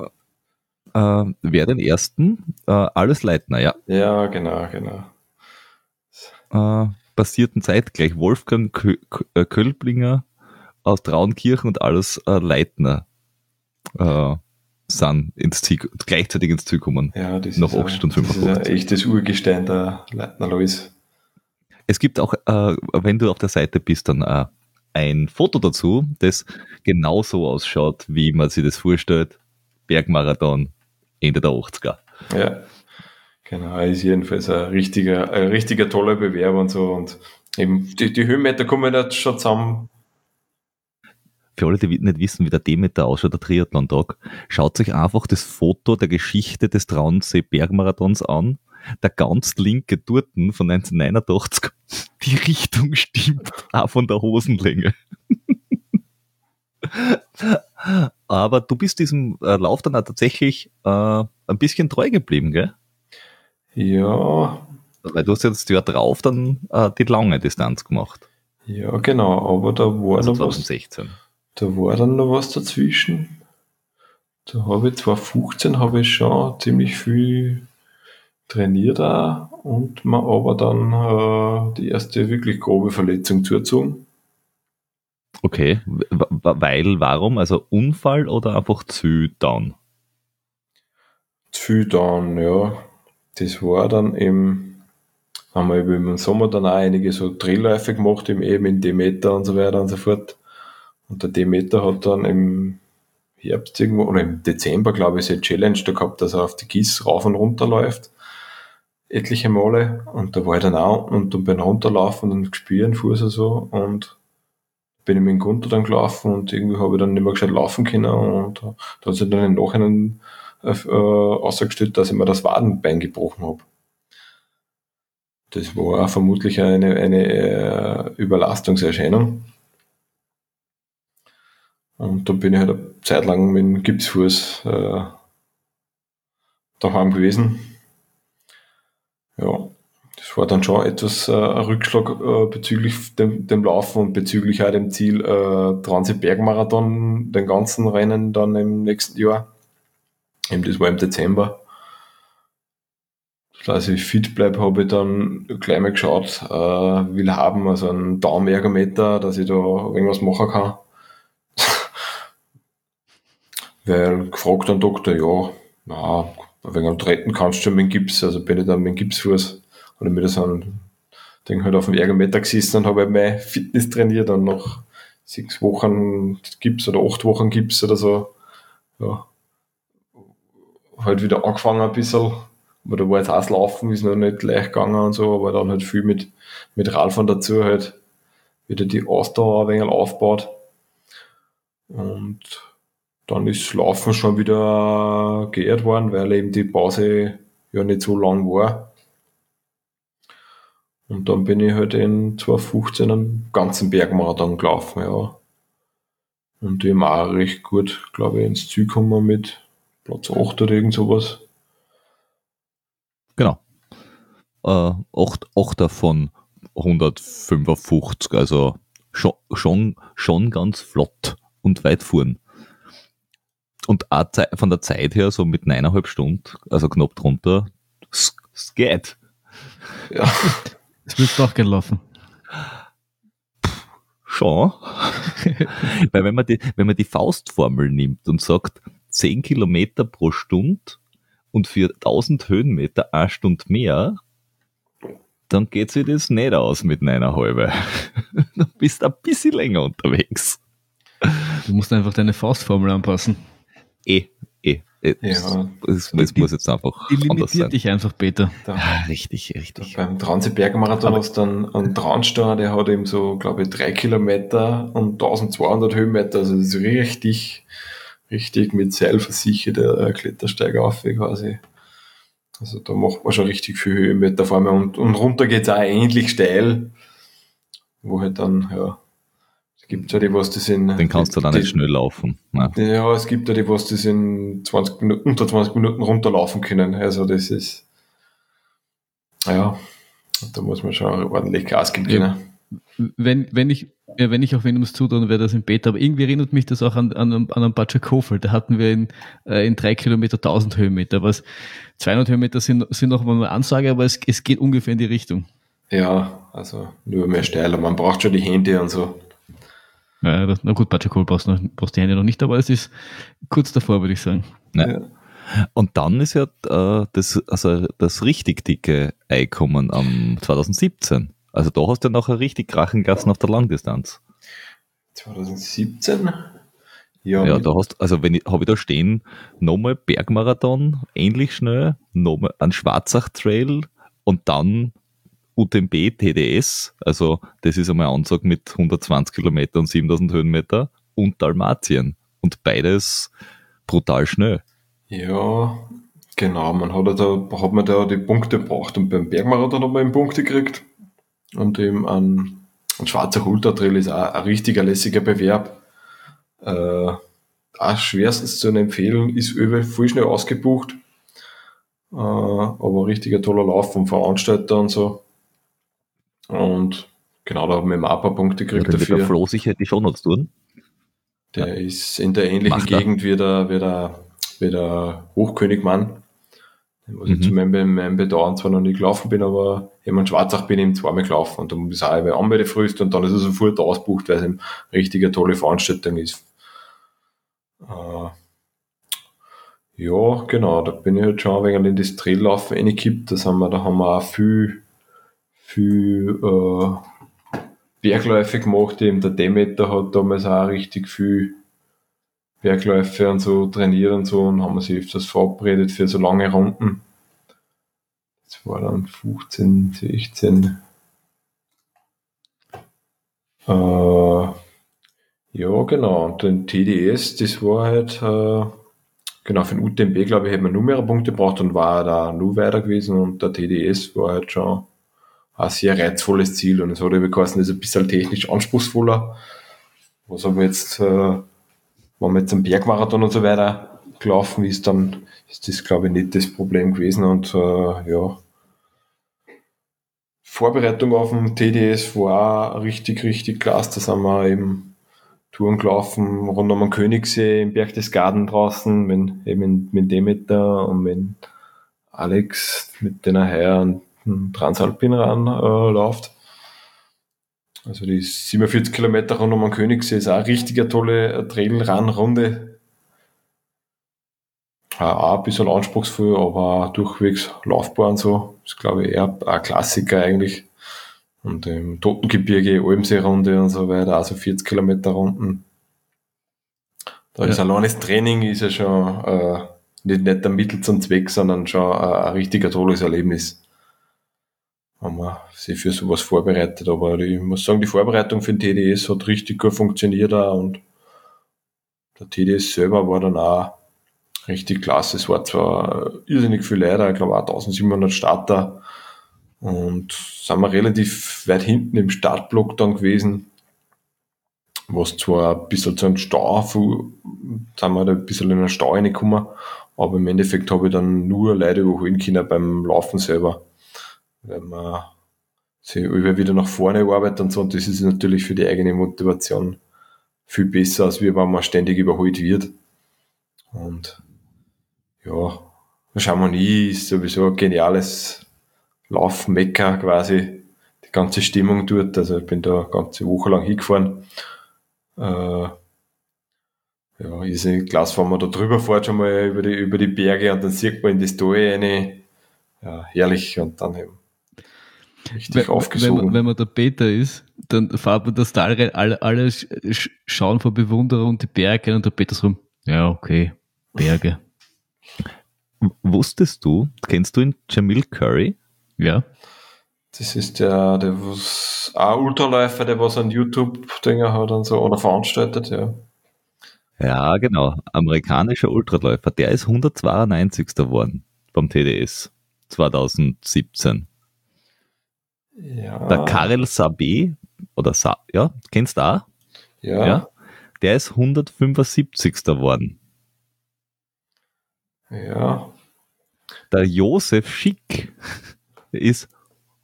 Äh, wer den ersten? Äh, alles Leitner, ja. Ja, genau, genau. Äh, passierten zeitgleich Wolfgang Kö äh, Kölblinger aus Traunkirchen und alles äh, Leitner. Äh, sind ins Ziel, gleichzeitig ins Ziel kommen. Ja, das nach ist 8 Stunden 55. Das ist ein echtes Urgestein der Leitner Lois. Es gibt auch, äh, wenn du auf der Seite bist, dann äh, ein Foto dazu, das genauso ausschaut, wie man sich das vorstellt. Bergmarathon Ende der 80er. Ja, genau. Er ist jedenfalls ein richtiger, ein richtiger toller Bewerber und so. Und eben die, die Höhenmeter kommen jetzt schon zusammen für alle, die nicht wissen, wie der Demeter ausschaut, der Triathlon-Tag, schaut euch einfach das Foto der Geschichte des Traunsee-Bergmarathons an. Der ganz linke Turten von 1989, die Richtung stimmt auch von der Hosenlänge. Aber du bist diesem äh, Lauf dann auch tatsächlich äh, ein bisschen treu geblieben, gell? Ja. Weil du hast jetzt ja drauf dann äh, die lange Distanz gemacht. Ja, genau, aber da war also noch 2016. Da war dann noch was dazwischen. Da habe ich 2015 habe ich schon ziemlich viel trainiert auch und mir aber dann äh, die erste wirklich grobe Verletzung zugezogen. Okay, weil, warum? Also Unfall oder einfach zu down? Zu down, ja. Das war dann im, haben wir im Sommer dann auch einige so Drehläufe gemacht, eben in Demeter und so weiter und so fort. Und der Demeter hat dann im Herbst irgendwo, oder im Dezember, glaube ich, eine Challenge da gehabt, dass er auf die Gieß rauf und runter läuft. Etliche Male. Und da war ich dann auch und dann beim Runterlaufen und Gespüren Fuß und so. Und bin ich mit dem Gunter dann gelaufen und irgendwie habe ich dann nicht mehr gescheit laufen können. Und da hat sich dann im Nachhinein äh, ausgestellt, dass ich mir das Wadenbein gebrochen habe. Das war vermutlich eine, eine äh, Überlastungserscheinung. Und da bin ich halt eine Zeit lang mit dem Gipsfuß äh, daheim gewesen. Ja, das war dann schon etwas äh, ein Rückschlag äh, bezüglich dem, dem Laufen und bezüglich auch dem Ziel äh, Transit-Bergmarathon, den ganzen Rennen dann im nächsten Jahr. Eben das war im Dezember. Dass ich fit bleibe, habe ich dann gleich mal geschaut, äh, will haben, also einen Daumenergometer, dass ich da irgendwas machen kann. Weil gefragt an Doktor, ja, na, wegen am Treten kannst du schon mit dem Gips, also bin ich dann mit dem Gipsfuß oder mit so einem Ding halt auf dem Ergometer gesessen und habe halt mein Fitness trainiert und nach sechs Wochen Gips oder acht Wochen Gips oder so, ja, halt wieder angefangen ein bisschen. Aber da war jetzt auch Laufen, ist noch nicht leicht gegangen und so, aber dann halt viel mit, mit Radfahren dazu halt wieder die Ausdauer ein wenig aufgebaut. Und dann ist Laufen schon wieder geehrt worden, weil eben die Pause ja nicht so lang war. Und dann bin ich halt in 2015 einen ganzen Bergmarathon gelaufen, ja. Und eben auch recht gut, glaube ich, ins Ziel gekommen mit Platz 8 oder irgend sowas. Genau. Äh, 8, 8 von 155, also schon, schon, schon ganz flott und weit fuhren. Und auch von der Zeit her, so mit eineinhalb Stunden, also knapp drunter, es geht. Ja. Es müsste doch gelaufen. Schon. Weil wenn man, die, wenn man die Faustformel nimmt und sagt, 10 Kilometer pro Stunde und für 1000 Höhenmeter eine Stunde mehr, dann geht sich das nicht aus mit einer halbe. du bist ein bisschen länger unterwegs. Du musst einfach deine Faustformel anpassen. Eh, eh. eh ja. Es, es muss jetzt einfach die anders sein. dich einfach, Peter. Da, ja, richtig, richtig. Beim Transitbergmarathon hast du dann einen Traunstein, der hat eben so, glaube ich, drei Kilometer und 1200 Höhenmeter. Also das ist richtig, richtig mit Seil versicherter Klettersteig auf quasi. Also da macht man schon richtig viel Höhenmeter vor allem und, und runter geht's auch ähnlich steil, wo halt dann, ja, gibt ja die, was das in. Den kannst du dann nicht schnell laufen. Ja. ja, es gibt ja die, was das in 20 Minuten, unter 20 Minuten runterlaufen können. Also das ist, ja, da muss man schon ordentlich Gas geben können. Wenn, wenn ich, ja, wenn ich auch wenn ums zutun wäre das in Beta, aber irgendwie erinnert mich das auch an, an, an einen Batscher Kofel. Da hatten wir in, äh, in drei Kilometer 1000 Höhenmeter. Was 200 Höhenmeter sind, sind noch mal eine Ansage, aber es, es geht ungefähr in die Richtung. Ja, also nur mehr steiler. Man braucht schon die Hände und so. Ja, das, na gut, Butcher Cole brauchst, noch, brauchst die Hände noch nicht, aber es ist kurz davor, würde ich sagen. Ja. Und dann ist ja äh, das, also das richtig dicke Einkommen am 2017. Also da hast du ja nachher richtig Krachen gelassen auf der Langdistanz. 2017? Ja, ja da hast also wenn ich, habe ich da stehen, nochmal Bergmarathon, ähnlich schnell, nochmal ein Schwarzach Trail und dann UTMB TDS, also das ist einmal Ansage mit 120 Kilometer und 7000 Höhenmeter und Dalmatien und beides brutal schnell. Ja, genau, man hat, da, hat man da die Punkte gebraucht und beim Bergmarathon hat man eben Punkte gekriegt und eben ein, ein schwarzer Ultratrail ist auch ein richtiger lässiger Bewerb. Äh, auch schwerstens zu empfehlen, ist über voll schnell ausgebucht. Äh, aber richtiger toller Lauf vom Veranstalter und so. Und genau, da haben wir ein paar Punkte gekriegt ja, dafür. Der Flo sicher die Shownotes tun. Der ja. ist in der ähnlichen Gegend wie der, wie der, wie der Hochkönigmann. Was mhm. ich zu meinem, meinem Bedauern zwar noch nie gelaufen bin, aber eben in Schwarzach bin ich ihm zweimal gelaufen und dann ist auch einmal anmelden frühst und dann ist er sofort ausbucht, weil es eine richtige tolle Veranstaltung ist. Äh, ja, genau, da bin ich halt schon ein wenig in das Traillaufen reingekippt. Das haben wir, da haben wir auch viel viel äh, Bergläufe gemacht. Eben der Demeter hat damals auch richtig viel Bergläufe und so trainiert und so und haben sich öfters verabredet für so lange Runden. Das war dann 15, 16. Äh, ja, genau. Und den TDS, das war halt, äh, genau, für den UTMB, glaube ich, hätte man nur mehr Punkte gebraucht und war da nur weiter gewesen und der TDS war halt schon ein sehr reizvolles Ziel und es hat eben geheißen, das ist ein bisschen technisch anspruchsvoller. Was aber jetzt, äh, wenn man jetzt am Bergmarathon und so weiter gelaufen ist, dann ist das, glaube ich, nicht das Problem gewesen und äh, ja, Vorbereitung auf dem TDS war richtig, richtig klasse. Da sind wir eben Touren gelaufen, rund um den Königssee, im Berg des Garten draußen, mit, eben mit Demeter und mit Alex, mit den er heuer einen Transalpin ran äh, läuft. Also die 47 Kilometer rund um den Königssee ist auch eine richtige tolle Trail-Run-Runde. Auch ein bisschen anspruchsvoll, aber durchwegs laufbar und so. Das ist, glaube ich, eher ein Klassiker eigentlich. Und im Totengebirge, Almsee-Runde und so weiter, also 40 Kilometer Runden. Da ja. ist allein das Training ist ja schon äh, nicht, nicht der Mittel zum Zweck, sondern schon ein, ein richtiger tolles Erlebnis. Haben wir sich für sowas vorbereitet. Aber ich muss sagen, die Vorbereitung für den TDS hat richtig gut funktioniert auch und der TDS selber war dann auch richtig klasse. Es war zwar irrsinnig viel Leute, ich glaube auch 1700 Starter und sind wir relativ weit hinten im Startblock dann gewesen, was zwar ein bisschen zu einem Stau, sind wir da ein bisschen in einen Stau reingekommen, aber im Endeffekt habe ich dann nur Leute überholen können beim Laufen selber, weil man sich immer wieder nach vorne arbeitet und so, und das ist natürlich für die eigene Motivation viel besser, als wenn man ständig überholt wird. Und ja, Chamonix ist sowieso ein geniales Laufmecker quasi, die ganze Stimmung dort. Also ich bin da eine ganze Woche lang hingefahren. Äh, ja, ist ein Glas, wenn man da drüber fährt, schon mal über die, über die Berge und dann sieht man in das Tal eine, ja, herrlich und dann eben richtig wenn, aufgesogen. Wenn, wenn man der Peter ist, dann fährt man das Tal rein, alle, alle schauen vor Bewunderung die Berge und der Peter so rum, ja, okay, Berge. Wusstest du, kennst du ihn, Jamil Curry? Ja. Das ist der, der was, auch Ultraläufer, der was an YouTube-Dinger hat und so, oder veranstaltet, ja. Ja, genau. Amerikanischer Ultraläufer. Der ist 192. geworden vom TDS 2017. Ja. Der Karel Sabé, oder Sa ja, kennst du auch? Ja. ja. Der ist 175. geworden. Ja. Der Josef Schick ist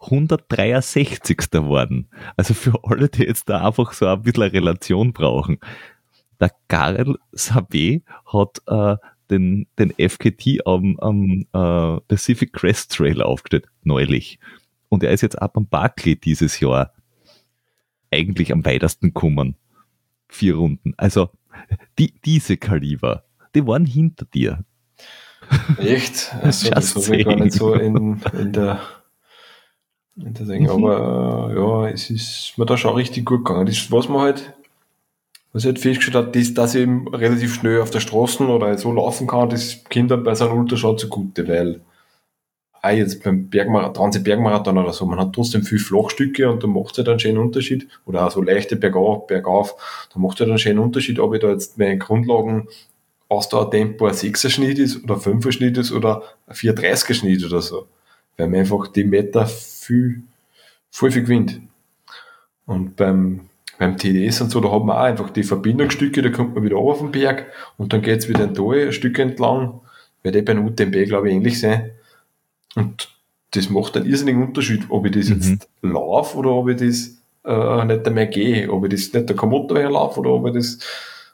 163. geworden. Also für alle, die jetzt da einfach so ein bisschen eine Relation brauchen. Der Karel Sabé hat äh, den, den FKT am, am äh, Pacific Crest Trail aufgestellt, neulich. Und er ist jetzt ab am Barclay dieses Jahr eigentlich am weitesten gekommen. Vier Runden. Also die, diese Kaliber, die waren hinter dir. Echt? Also, das habe ich gar nicht so in, in der Deswegen, mhm. aber äh, ja, es ist mir da schon richtig gut gegangen. Das, was man halt, was ich halt festgestellt hat, ist, dass ich eben relativ schnell auf der Straße oder so laufen kann, das Kindern bei so einem Ultraschall zugute, weil auch jetzt beim Bergmarathon, Transit-Bergmarathon oder so, man hat trotzdem viel Flachstücke und da macht es halt einen schönen Unterschied. Oder auch so leichte Bergauf, bergauf, da macht es halt einen schönen Unterschied, ob ich da jetzt meine Grundlagen Ausdauertempo ein 6er Schnitt ist oder 5er Schnitt ist oder ein 430er Schnitt oder so. Weil man einfach die Meter viel, voll viel gewinnt. Und beim, beim TDS und so, da hat man auch einfach die Verbindungsstücke, da kommt man wieder auf den Berg und dann geht's wieder ein Tal ein Stück entlang. Wird eh beim UTMB, glaube ich, ähnlich sein. Und das macht einen irrsinnigen Unterschied, ob ich das mhm. jetzt laufe oder ob ich das äh, nicht mehr gehe, ob ich das nicht der Komodo laufe oder ob ich das,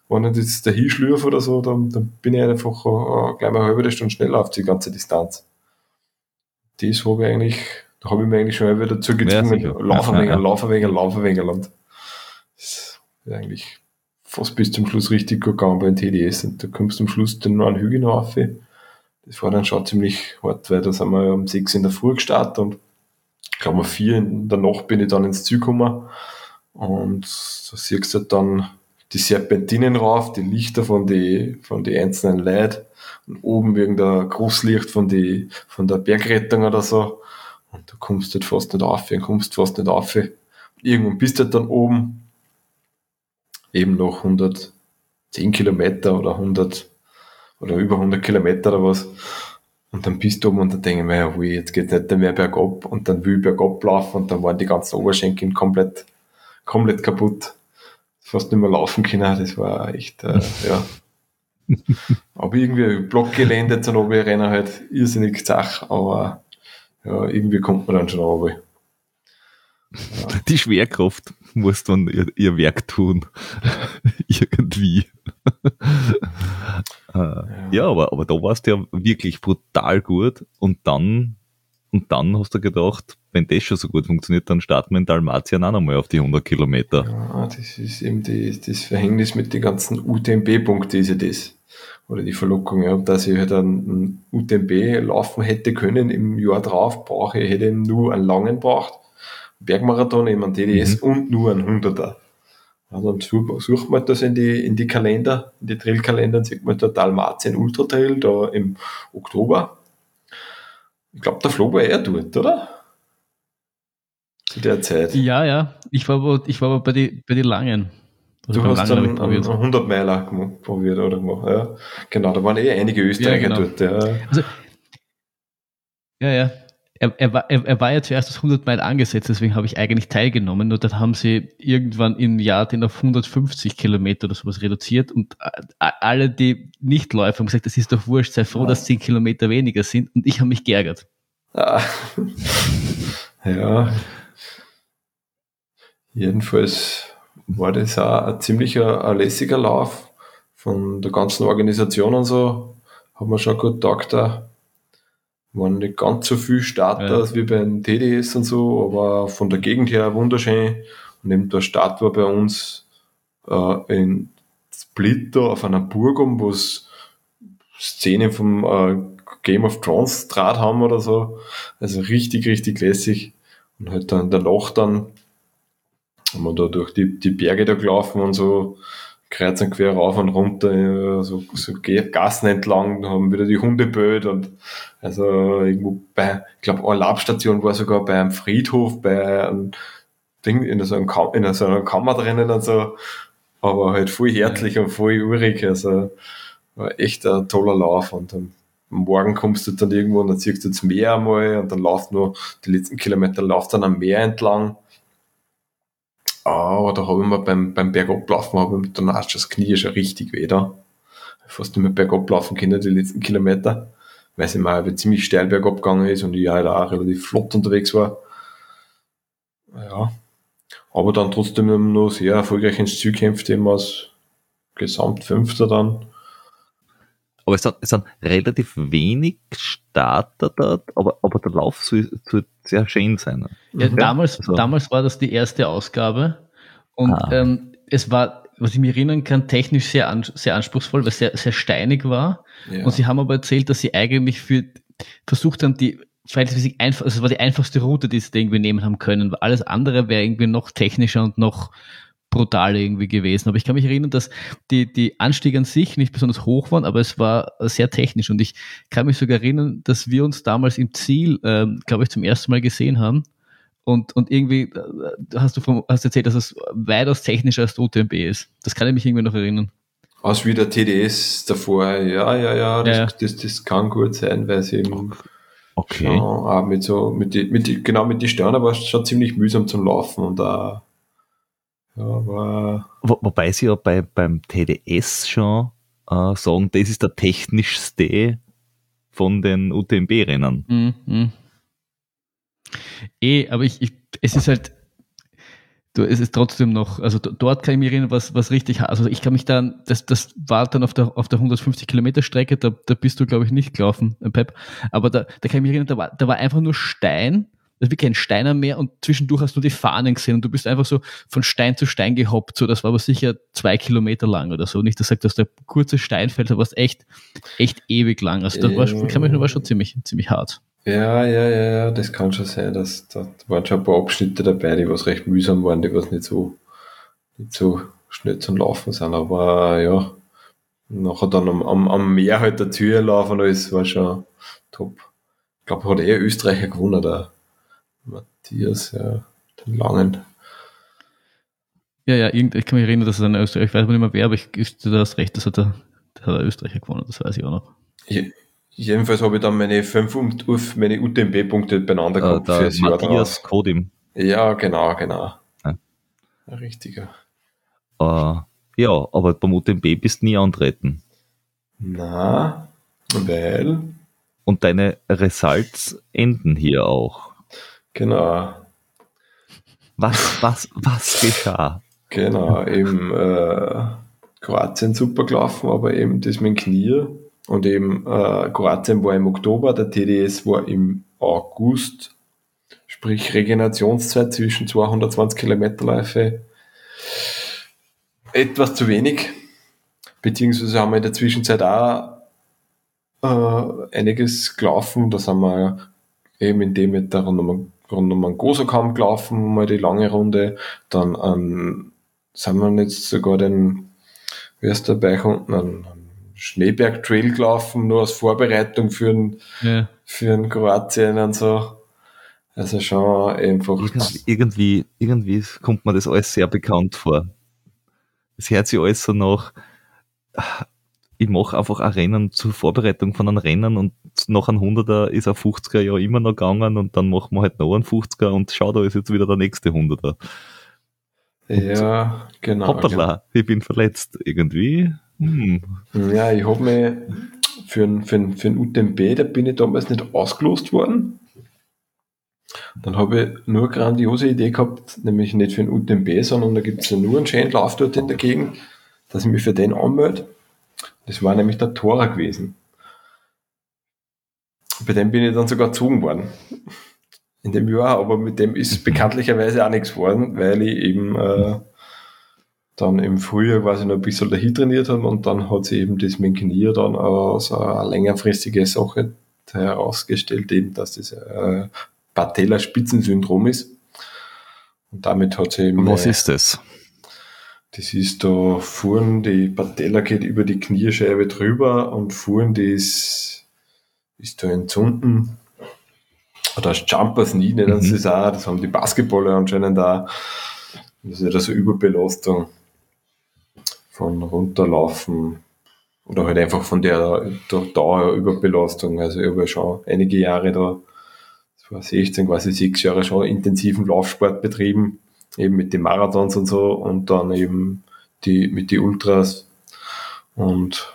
wenn ich das dahin schlürfe oder so, dann, dann bin ich einfach äh, gleich mal eine halbe Stunde schneller auf die ganze Distanz. Das habe ich eigentlich da habe ich mir eigentlich schon wieder dazu gezwungen, ja, laufen wegen, laufen wegen, laufen wegen Land. Das ist eigentlich fast bis zum Schluss richtig gut gegangen beim TDS und da kommst du am Schluss dann noch einen Hügel auf. Das war dann schon ziemlich hart, weil da sind wir um sechs in der Früh gestartet und ich glaube um vier in der Nacht bin ich dann ins Ziel gekommen und da siehst du halt dann die Serpentinen rauf, die Lichter von die, von die einzelnen Leuten und oben wegen der Großlicht von die, von der Bergrettung oder so und du kommst halt fast nicht auf, und kommst fast nicht auf. Irgendwann bist du halt dann oben, eben noch 110 Kilometer oder 100, oder über 100 Kilometer oder was. Und dann bist du oben und dann denke ich mir, ja, hui, jetzt geht nicht mehr bergab und dann will ich bergab laufen und dann waren die ganzen Oberschenkel komplett, komplett kaputt. Fast nicht mehr laufen können, das war echt, äh, ja. aber irgendwie Blockgelände zum Oberrennen halt irrsinnig zach, aber ja, irgendwie kommt man dann schon runter. Die Schwerkraft muss dann ihr, ihr Werk tun. Irgendwie. Äh, ja. ja, aber, aber da warst du ja wirklich brutal gut und dann, und dann hast du gedacht, wenn das schon so gut funktioniert, dann starten wir in Dalmatien auch nochmal auf die 100 Kilometer. Ja, das ist eben die, das Verhängnis mit den ganzen UTMB-Punkten, ist ja das. Oder die Verlockung, ja, dass ich halt einen UTMB laufen hätte können im Jahr drauf, brauche ich, hätte nur einen langen braucht Bergmarathon, eben ein DDS mhm. und nur ein 100er. Ja, dann sucht man das in die, in die Kalender, in die Trailkalender, dann sieht man da Dalmatien Ultra Trail da im Oktober. Ich glaube, der Flo war eher dort, oder? Zu der Zeit. Ja, ja. Ich war aber, ich war aber bei den bei die Langen. Also du hast dann 100 Meiler probiert oder gemacht. Ja. Genau, da waren eh einige Österreicher ja, genau. dort. Ja. Also, ja, ja er, er, war, er, er war ja zuerst auf 100 Meilen angesetzt, deswegen habe ich eigentlich teilgenommen. Nur dann haben sie irgendwann im Jahr den auf 150 Kilometer oder sowas reduziert und alle, die Nichtläufer haben gesagt, das ist doch wurscht, sei froh, ja. dass 10 Kilometer weniger sind und ich habe mich geärgert. Ah. ja. Jedenfalls war das auch ein ziemlicher ein lässiger Lauf von der ganzen Organisation und so. Haben wir schon gut gedacht, waren nicht ganz so viel Starter ja. wie beim TDS und so, aber von der Gegend her wunderschön. Und eben der Start war bei uns äh, in Split auf einer Burg um, wo es Szenen vom äh, Game of Thrones Draht haben oder so. Also richtig, richtig lässig. Und halt dann der Loch dann haben wir da durch die, die Berge da gelaufen und so kreuz und quer rauf und runter, so, so Gassen entlang, haben wieder die Hunde böd und also irgendwo bei, ich glaube, eine Labstation war sogar bei einem Friedhof, bei einem Ding, in so, einem Kam in so einer Kammer drinnen und so, aber halt voll herzlich und voll urig, also war echt ein toller Lauf und dann am Morgen kommst du dann irgendwo und dann siehst du das Meer einmal und dann läuft nur, die letzten Kilometer läuft dann am Meer entlang aber da habe ich mir beim, beim Bergablaufen habe ich dann auch schon das Knie schon richtig weh da. Fast nicht mehr bergab können, die letzten Kilometer. Weil es immer ziemlich steil bergab gegangen ist und ich halt auch relativ flott unterwegs war. Ja. Aber dann trotzdem noch sehr erfolgreich ins Ziel kämpft, eben als Gesamtfünfter dann. Aber es sind, es sind relativ wenig Starter dort, aber, aber der Lauf soll, soll sehr schön sein. Ja, mhm. damals, also. damals war das die erste Ausgabe und ah. ähm, es war, was ich mich erinnern kann, technisch sehr, an, sehr anspruchsvoll, weil es sehr, sehr steinig war. Ja. Und sie haben aber erzählt, dass sie eigentlich für versucht haben, die verhältnismäßig einfach, also es war die einfachste Route, die sie irgendwie nehmen haben können. Alles andere wäre irgendwie noch technischer und noch brutal irgendwie gewesen. Aber ich kann mich erinnern, dass die, die Anstiege an sich nicht besonders hoch waren, aber es war sehr technisch. Und ich kann mich sogar erinnern, dass wir uns damals im Ziel, ähm, glaube ich, zum ersten Mal gesehen haben. Und, und irgendwie äh, hast du vom, hast erzählt, dass es weitaus technischer als der UTMB ist. Das kann ich mich irgendwie noch erinnern. Aus wie der TDS davor, ja, ja, ja, das, ja. das, das kann gut sein, weil sie eben okay. Schon, auch mit so, mit die, mit die, genau mit die Sterne war es schon ziemlich mühsam zum Laufen und da ja, aber Wo, wobei sie ja bei, beim TDS schon äh, sagen, das ist der technischste von den UTMB-Rennen. Mhm. Eh, aber ich, ich, es ist halt, du, es ist trotzdem noch, also dort kann ich mich erinnern, was, was richtig, also ich kann mich dann, das, das war dann auf der, auf der 150 Kilometer Strecke, da, da bist du, glaube ich, nicht gelaufen, Pep, aber da, da kann ich mich erinnern, da war, da war einfach nur Stein das ist wie kein Steiner mehr und zwischendurch hast du die Fahnen gesehen und du bist einfach so von Stein zu Stein gehoppt. So, das war aber sicher zwei Kilometer lang oder so. Nicht, dass sagt, dass der kurze Steinfeld, da war es echt, echt ewig lang. Also das war, kann man war schon ziemlich, ziemlich hart. Ja, ja, ja, ja, das kann schon sein. Dass, da waren schon ein paar Abschnitte dabei, die was recht mühsam waren, die was nicht so, nicht so schnell zum Laufen sind. Aber ja, nachher dann am, am, am Meer halt der Tür laufen, alles war schon top. Ich glaube, hat eher Österreicher gewonnen da. Matthias, ja, den Langen. Ja, ja, irgend, ich kann mich erinnern, dass es ein Österreich, ich weiß nicht mehr wer, aber ich, du hast recht, das hat er Da hat der Österreicher gewonnen, das weiß ich auch noch. Je, jedenfalls habe ich dann meine fünf und meine UTMB-Punkte beieinander Äh, gehabt der fürs Jahr Matthias. Kodim. Ja, genau, genau. Ja. Ein Richtiger. Äh, ja, aber beim UTMB bist du nie antreten. Na, weil, Und deine Results enden hier auch. Genau, Was, was, was geschah? genau, eben äh, Kroatien super gelaufen, aber eben das mit dem Knie. Und eben äh, Kroatien war im Oktober, der TDS war im August, sprich Regenerationszeit zwischen 220 Kilometerläufe etwas zu wenig, beziehungsweise haben wir in der Zwischenzeit auch äh, einiges gelaufen, da sind wir eben in dem mit der rund um, rund den Gosokamm gelaufen, mal die lange Runde, dann ähm, sind wir jetzt sogar den, wie heißt der euch unten, einen Schneeberg Trail gelaufen, nur als Vorbereitung für den, Ja. für den Kroatien und so. Also schon einfach. Irgendwie, irgendwie, irgendwie kommt mir das alles sehr bekannt vor. Es hört sich alles so nach, ich mache einfach ein Rennen zur Vorbereitung von einem Rennen und nach einem 100er ist ein 50er ja immer noch gegangen und dann machen wir halt noch einen 50er und schau, da ist jetzt wieder der nächste 100er. Ja, genau. Hoppala, ich bin verletzt. Irgendwie. Hm. Ja, ich habe mich für einen für für UTMB, da bin ich damals nicht ausgelost worden. Dann habe ich nur eine grandiose Idee gehabt, nämlich nicht für einen UTMB, sondern da gibt es ja nur einen schönen Lauf dort in der Gegend, dass ich mich für den anmelde. Das war nämlich der Tora gewesen. Bei dem bin ich dann sogar gezogen worden. In dem Jahr, aber mit dem ist bekanntlicherweise auch nichts geworden, weil ich eben äh, dann im Frühjahr quasi noch ein bisschen dahin trainiert habe und dann hat sich eben das mit dem Knie dann als eine längerfristige Sache herausgestellt, eben, dass das äh, Patella-Spitzensyndrom ist. Und damit hat sie eben, Was ist das? Das ist da vorn, die Patella geht über die Kniescheibe drüber und vorn, die ist, ist da entzünden. Oder das Jumpers nie, nennen Mhm. sie es auch. Das haben die Basketballer anscheinend auch. Das ist ja da so Überbelastung von runterlaufen oder halt einfach von der, der Dauer Überbelastung. Also ich habe ja schon einige Jahre da, das war 16, quasi sechs Jahre schon intensiven Laufsport betrieben, eben mit den Marathons und so und dann eben die mit die Ultras und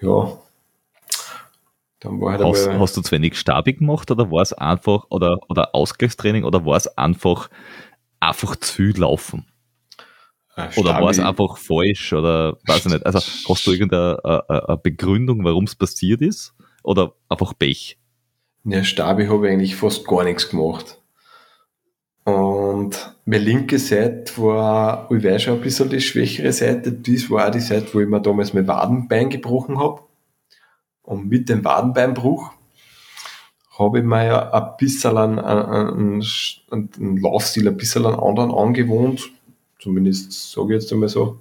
ja, dann war halt Hast, hast du zu wenig stabig gemacht oder war es einfach, oder, oder Ausgleichstraining oder war es einfach, einfach zu laufen? äh, Oder war es Stabi- einfach falsch oder weiß ich nicht. Also hast du irgendeine äh, äh, eine Begründung, warum es passiert ist? Oder einfach Pech? Ja, Stabi habe ich eigentlich fast gar nichts gemacht. Und meine linke Seite war, ich weiß schon ein bisschen die schwächere Seite. Das war auch die Seite, wo ich mir damals mein Wadenbein gebrochen habe. Und mit dem Wadenbeinbruch habe ich mir ja ein bisschen einen, einen, einen Laufstil ein bisschen einen anderen angewohnt. Zumindest sage ich jetzt einmal so.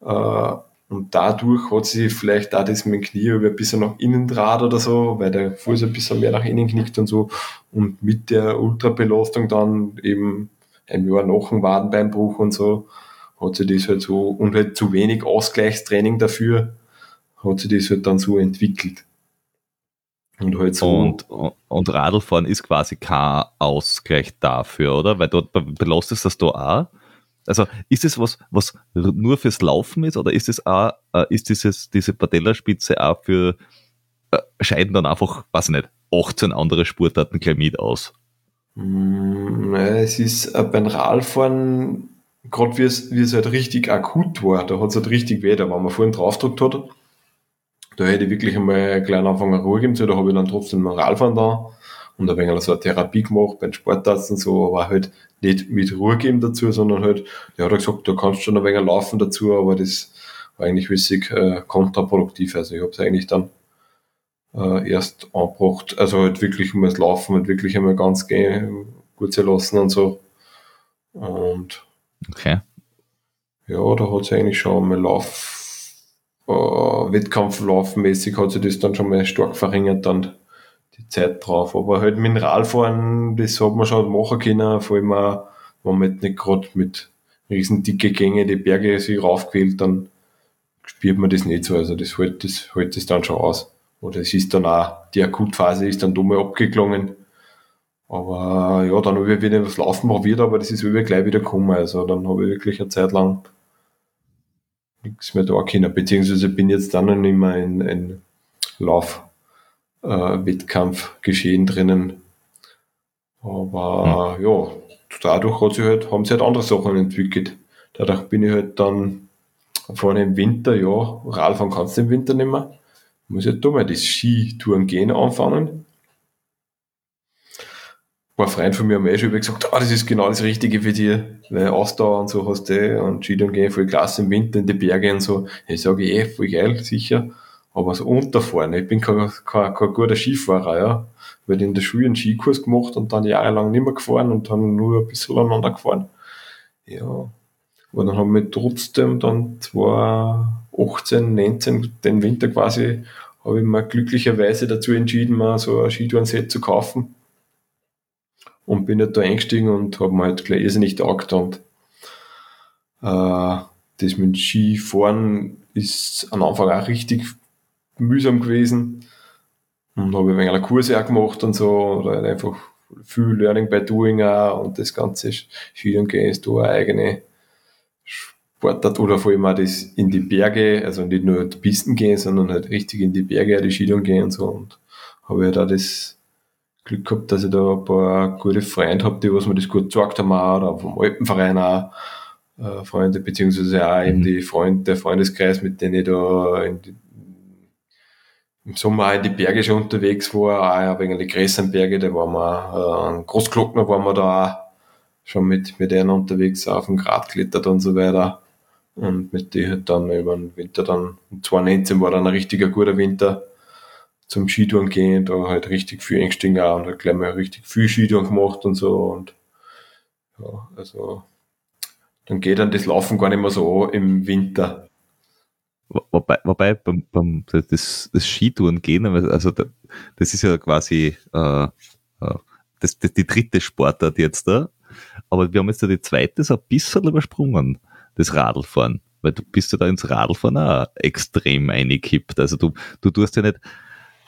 Äh, und dadurch hat sich vielleicht auch das mit dem Knie ein bisschen nach innen draht oder so, weil der Fuß ein bisschen mehr nach innen knickt und so. Und mit der Ultrabelastung dann eben ein Jahr nach dem Wadenbeinbruch und so, hat sich das halt so, und halt zu wenig Ausgleichstraining dafür, hat sich das halt dann so entwickelt. Und halt so. Und, und Radlfahren ist quasi kein Ausgleich dafür, oder? Weil dort be- belastest das da auch. Also ist es was, was nur fürs Laufen ist, oder ist es auch, äh, ist dieses, diese Patellaspitze auch für, äh, scheiden dann einfach, weiß ich nicht, 18 andere Sportarten gleich mit aus? Mm, es ist äh, beim Radfahren, gerade wie es, wie es halt richtig akut war, da hat es halt richtig weh, da wenn man vorhin draufgedrückt hat, da hätte ich wirklich einmal gleich am Anfang Ruhe geben sollen, da habe ich dann trotzdem mal Radfahren da und ein wenig so eine Therapie gemacht beim Sportarzt und so, aber halt nicht mit Ruhe geben dazu, sondern halt, der hat gesagt, du kannst schon ein wenig laufen dazu, aber das war eigentlich wissig äh, kontraproduktiv, also ich habe es eigentlich dann äh, erst angebracht, also halt wirklich um das Laufen, halt wirklich einmal ganz gehen, gut zu lassen und so. Und Okay. ja, da hat sich eigentlich schon mal Lauf, äh, Wettkampflaufmäßig hat sich das dann schon mal stark verringert, dann die Zeit drauf. Aber halt Mineralfahren, das hat man schon machen können, vor allem auch, wenn man nicht gerade mit riesen dicke Gänge die Berge sich raufquält, dann spürt man das nicht so. Also das hält das, hält das dann schon aus. Oder es ist dann auch, die Akutphase ist dann dumm abgeklungen. Aber ja, dann habe ich wieder das Laufen probiert, aber das ist wieder gleich wieder gekommen. Also dann habe ich wirklich eine Zeit lang nichts mehr da können. Beziehungsweise bin jetzt dann noch nicht mehr in, in Lauf-Wettkampf äh, geschehen drinnen. Aber hm. ja, dadurch hat sich halt, haben sich halt andere Sachen entwickelt. Dadurch bin ich halt dann vorne im Winter, ja, Radfahren kannst du im Winter nicht mehr. Muss ich halt da mal das Skitouren gehen anfangen. Ein paar Freunde von mir haben eh schon gesagt, ah, das ist genau das Richtige für dich, weil Ausdauer und so hast du eh und Skitouren gehen voll klasse im Winter in die Berge und so. Ich sage eh, voll geil, sicher. Aber so unterfahren, ich bin kein, kein, kein guter Skifahrer, ja. Weil in der Schule einen Skikurs gemacht und dann jahrelang nicht mehr gefahren und dann nur ein bisschen aneinander gefahren. Ja. Aber dann haben wir trotzdem dann 2018, 19, den Winter quasi, habe ich mir glücklicherweise dazu entschieden, mal so ein Skitourenset zu kaufen. Und bin halt da eingestiegen und habe mir halt gleich irrsinnig taugt und äh, das mit Skifahren ist am Anfang auch richtig mühsam gewesen. Und habe ein wenig Kurse auch gemacht und so, oder halt einfach viel Learning by Doing auch und das ganze Skiern gehen ist da eine eigene Sportart oder vor allem auch das in die Berge, also nicht nur die Pisten gehen, sondern halt richtig in die Berge, die Skitouren gehen und so. Und habe ja da das Glück gehabt, dass ich da ein paar gute Freunde habe, die was mir das gut gezeigt haben, auch, oder vom Alpenverein auch, äh, Freunde, beziehungsweise auch eben mhm. die Freunde, der Freundeskreis, mit denen ich da in die, im Sommer auch in die Berge schon unterwegs war, auch wegen die größeren da waren wir, äh, Großglockner waren wir da auch schon mit, mit denen unterwegs auf dem Grat geklettert und so weiter. Und mit denen halt dann über den Winter dann, 2019 war dann ein richtiger guter Winter zum Skitouren gehen, da halt richtig viel eingestiegen und halt gleich mal richtig viel Skitouren gemacht und so und ja, also dann geht dann das Laufen gar nicht mehr so im Winter. Wobei, wobei beim, beim das, das Skitouren gehen, also das ist ja quasi äh, äh, das, das, die dritte Sportart jetzt da, aber wir haben jetzt ja die zweite so ein bisschen übersprungen, das Radlfahren. Weil du bist ja da ins Radlfahren auch extrem eingekippt. Also du, du tust ja nicht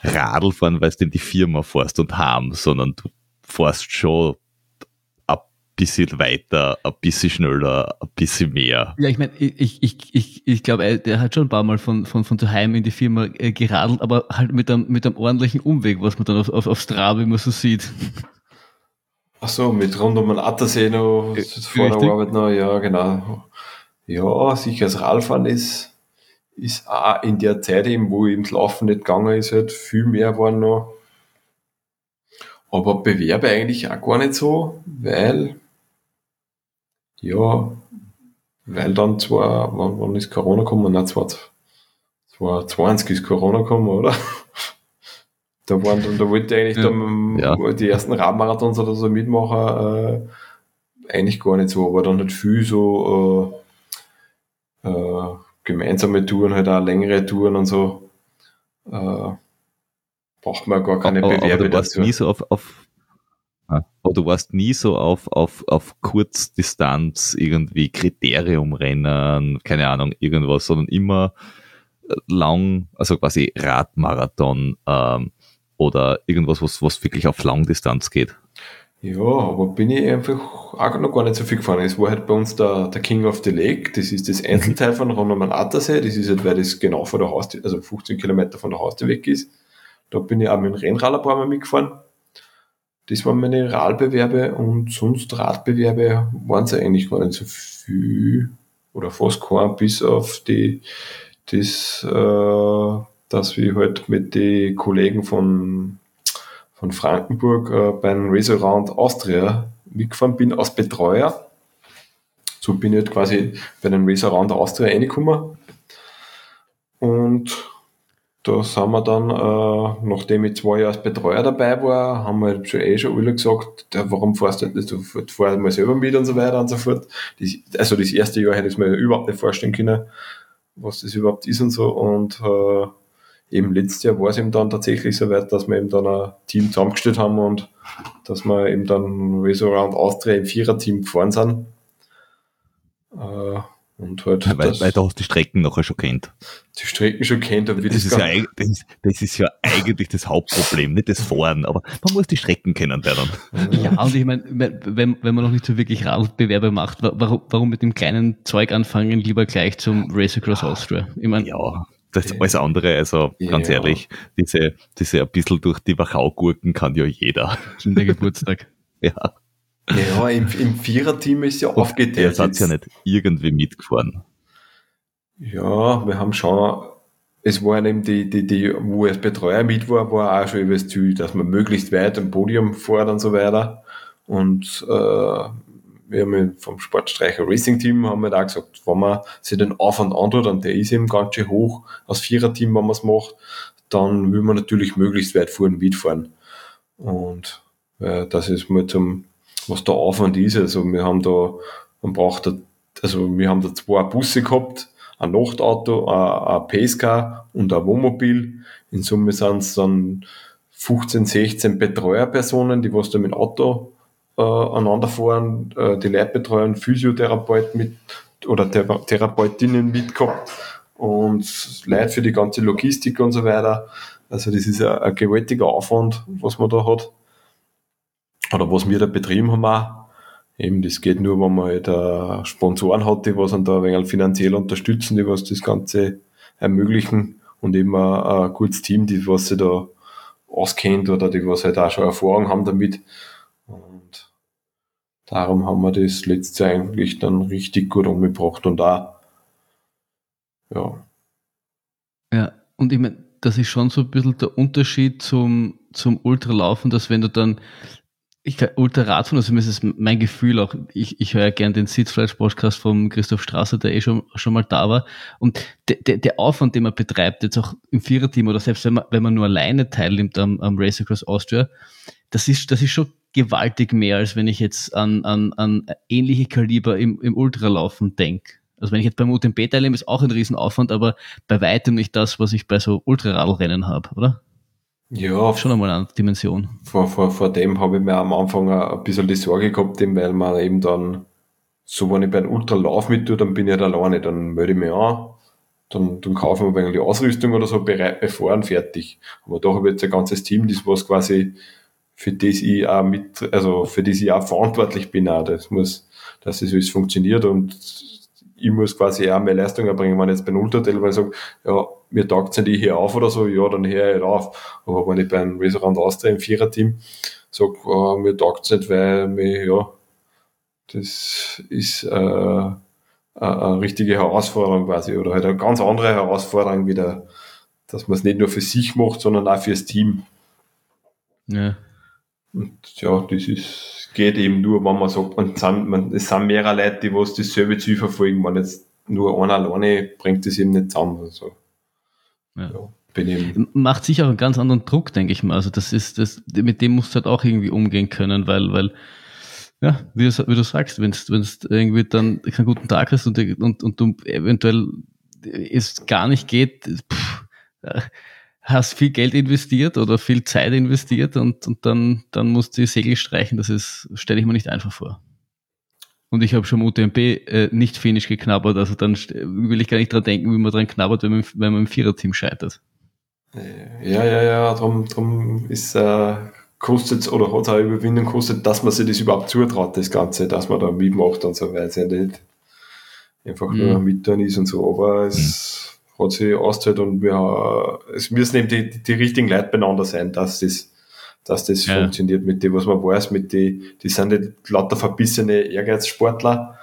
Radlfahren, weil du in die Firma fährst und haben, sondern du fährst schon bisschen weiter, ein bisschen schneller, ein bisschen mehr. Ja, ich meine, ich, ich, ich, ich glaube, der hat schon ein paar Mal von, von, von daheim in die Firma äh, geradelt, aber halt mit einem, mit einem ordentlichen Umweg, was man dann auf, auf, auf Strava immer so sieht. Ach so, mit rund um den Attersee noch, vor der Arbeit noch, ja, genau. Ja, sicher, das Radfahren ist, ist auch in der Zeit eben, wo eben das Laufen nicht gegangen ist, halt viel mehr waren noch. Aber Bewerbe eigentlich auch gar nicht so, weil, ja, weil dann zwar, wann, wann ist Corona gekommen? Nein, 2020 ist Corona gekommen, oder? Da, waren, da wollte ich eigentlich ja. dann ja. die ersten Radmarathons oder so mitmachen, äh, eigentlich gar nicht so, aber dann halt viel so äh, äh, gemeinsame Touren, halt auch längere Touren und so. Äh, braucht man gar keine aber, Bewerbe aber du warst dazu. Nie so auf, auf aber du warst nie so auf, auf, auf Kurzdistanz irgendwie Kriteriumrennen, keine Ahnung, irgendwas, sondern immer lang, also quasi Radmarathon, ähm, oder irgendwas, was, was wirklich auf Langdistanz geht? Ja, aber bin ich einfach auch noch gar nicht so viel gefahren. Es war halt bei uns der, der King of the Lake, das ist das Einzelteil von Ronnemann Attersee, das ist halt, weil das genau vor der Haustür, also 15 Kilometer von der Haustür weg ist. Da bin ich auch mit dem Rennrad ein paar Mal mitgefahren. Das waren meine Radbewerbe und sonst Radbewerbe waren es eigentlich gar nicht so viel oder fast kein, bis auf die, das, äh, dass wir halt mit den Kollegen von, von Frankenburg äh, beim Race Around Austria mitgefahren bin als Betreuer. So bin ich halt quasi bei den Race Around Austria reingekommen. Und da sind wir dann, äh, nachdem ich zwei Jahre als Betreuer dabei war, haben wir schon eh schon alle gesagt, ja, warum fährst du nicht, du fährst mal selber mit und so weiter und so fort. Das, also das erste Jahr hätte ich mir überhaupt nicht vorstellen können, was das überhaupt ist und so. Und äh, eben letztes Jahr war es eben dann tatsächlich so weit, dass wir eben dann ein Team zusammengestellt haben und dass wir eben dann Race Around Austria im Vierer-Team gefahren sind. Äh, Und halt Weil, das, weil du hast die Strecken nachher schon kennt. die Strecken schon kennt und wie Das das, ist, ja, das, ist, das ist ja eigentlich das Hauptproblem, nicht das Fahren, aber man muss die Strecken kennenlernen. Ja, und ich meine, wenn, wenn man noch nicht so wirklich Radbewerbe macht, wa- warum, warum mit dem kleinen Zeug anfangen, lieber gleich zum Race Across Austria? Ich meine, Ja, das alles andere, also ganz Ja. ehrlich, diese, diese ein bisschen durch die Wachau-Gurken kann ja jeder. schon der Geburtstag. Ja, Ja, im, im Viererteam ist ja aufgeteilt. hat ja nicht irgendwie mitgefahren. Ja, wir haben schon, es waren eben die, die, die, wo als Betreuer mit war, war auch schon über das Ziel, dass man möglichst weit am Podium fährt und so weiter. Und äh, wir haben vom Sportstreicher Racing Team haben wir da gesagt, wenn man sich den Aufwand antut, und der ist eben ganz schön hoch, als Viererteam, wenn man es macht, dann will man natürlich möglichst weit fahren, mitfahren. Und äh, das ist mal zum, was der Aufwand ist. Also wir haben da, man braucht da, also wir haben da zwei Busse gehabt, ein Nachtauto, ein, ein Pacecar und ein Wohnmobil. In Summe sind es dann 15, 16 Betreuerpersonen, die was da mit dem Auto äh, aneinander fahren, äh, die Leute betreuen, Physiotherapeut mit oder Thera Therapeutinnen mitgehabt und Leute für die ganze Logistik und so weiter. Also das ist ein, ein gewaltiger Aufwand, was man da hat. Oder was wir da betrieben haben auch. Eben, das geht nur, wenn man halt äh, Sponsoren hat, die was dann da ein wenig finanziell unterstützen, die was das Ganze ermöglichen und eben ein, gutes Team, die was sich da auskennt oder die was halt auch schon Erfahrung haben damit. Und darum haben wir das letzte Jahr eigentlich dann richtig gut umgebracht und da, ja, Ja, und ich meine, das ist schon so ein bisschen der Unterschied zum, zum Ultralaufen, dass wenn du dann, ich glaub, Ultraradfahren, also mir ist es mein Gefühl auch, ich, ich höre ja gern den Sitzfleisch-Podcast von Christoph Strasser, der eh schon, schon mal da war. Und der, der, der Aufwand, den man betreibt, jetzt auch im Viererteam oder selbst wenn man, wenn man nur alleine teilnimmt am, am Race Across Austria, das ist, das ist schon gewaltig mehr, als wenn ich jetzt an, an, an ähnliche Kaliber im, im Ultralaufen denke. Also wenn ich jetzt beim UTMB teilnehme, ist auch ein Riesenaufwand, aber bei weitem nicht das, was ich bei so Ultraradlrennen habe, oder? Ja, Schon einmal eine Dimension. vor, vor, vor dem habe ich mir am Anfang ein bisschen die Sorge gehabt, eben, weil man eben dann, so wenn ich bei einem Ultralauf mit tue, dann bin ich halt alleine, dann melde ich mich an, dann, dann kaufen wir ein wenig die Ausrüstung oder so, bereit, bevor und fertig. Aber da habe ich jetzt ein ganzes Team, das was quasi, für das ich auch mit, also für das ich auch verantwortlich bin, auch. das muss, dass das alles funktioniert und ich muss quasi auch mehr Leistung erbringen, wenn ich jetzt bei einem Ultratel, weil ich sage, ja, mir taugt nicht ich hier auf oder so, ja, dann höre ich halt auf. Aber wenn ich beim Restaurant Austria im Viererteam sage, äh, mir taugt nicht, weil mir, ja, das ist äh, eine, eine richtige Herausforderung quasi oder halt eine ganz andere Herausforderung wieder, dass man es nicht nur für sich macht, sondern auch fürs Team. Ja. Und ja, das ist, geht eben nur, wenn man sagt, man sind, man, es sind mehrere Leute, die was dasselbe Ziel verfolgen. Wenn jetzt nur einer alleine bringt das eben nicht zusammen. Also, Ja. ja, Macht sicher auch einen ganz anderen Druck, denke ich mal. Also das ist, das, mit dem musst du halt auch irgendwie umgehen können, weil, weil, ja, wie du, wie du sagst, wenn du irgendwie dann keinen guten Tag hast und, und, und du eventuell es gar nicht geht, pff, hast viel Geld investiert oder viel Zeit investiert und, und dann, dann musst du die Segel streichen. Das ist, stelle ich mir nicht einfach vor. Und ich habe schon im UTMB äh, nicht Finish geknabbert, also dann will ich gar nicht dran denken, wie man dran knabbert, wenn man, wenn man im Viererteam scheitert. äh, ja, ja, ja, drum, drum ist, äh, kostet oder hat es auch Überwindung kostet, dass man sich das überhaupt zutraut, das Ganze, dass man da mitmacht und so, weil es ja nicht einfach nur Mhm. mit dann ist und so, aber es hat sich ausgezahlt und wir, es müssen eben die, die, die richtigen Leute beieinander sein, dass das, dass das Ja. funktioniert mit dem, was man weiß, mit die, die sind nicht lauter verbissene Ehrgeizsportler,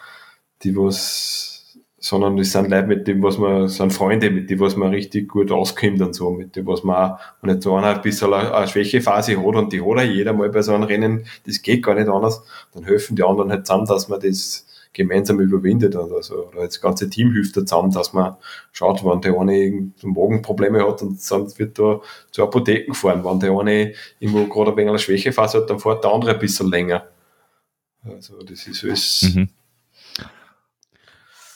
die was, sondern das sind Leute, mit dem, was man, sind Freunde, mit dem, was man richtig gut auskommt und so, mit dem, was man auch, wenn jetzt so einer ein bisschen eine, eine Schwächephase hat und die hat auch jeder mal bei so einem Rennen, das geht gar nicht anders, dann helfen die anderen halt zusammen, dass man das gemeinsam überwindet oder so. Oder das ganze Team hilft da zusammen, dass man schaut, wenn der eine Magenprobleme hat und sonst wird da zur Apotheke gefahren. Wenn der eine irgendwo gerade ein wenig eine Schwächephase hat, dann fährt der andere ein bisschen länger. Also das ist alles, Mhm.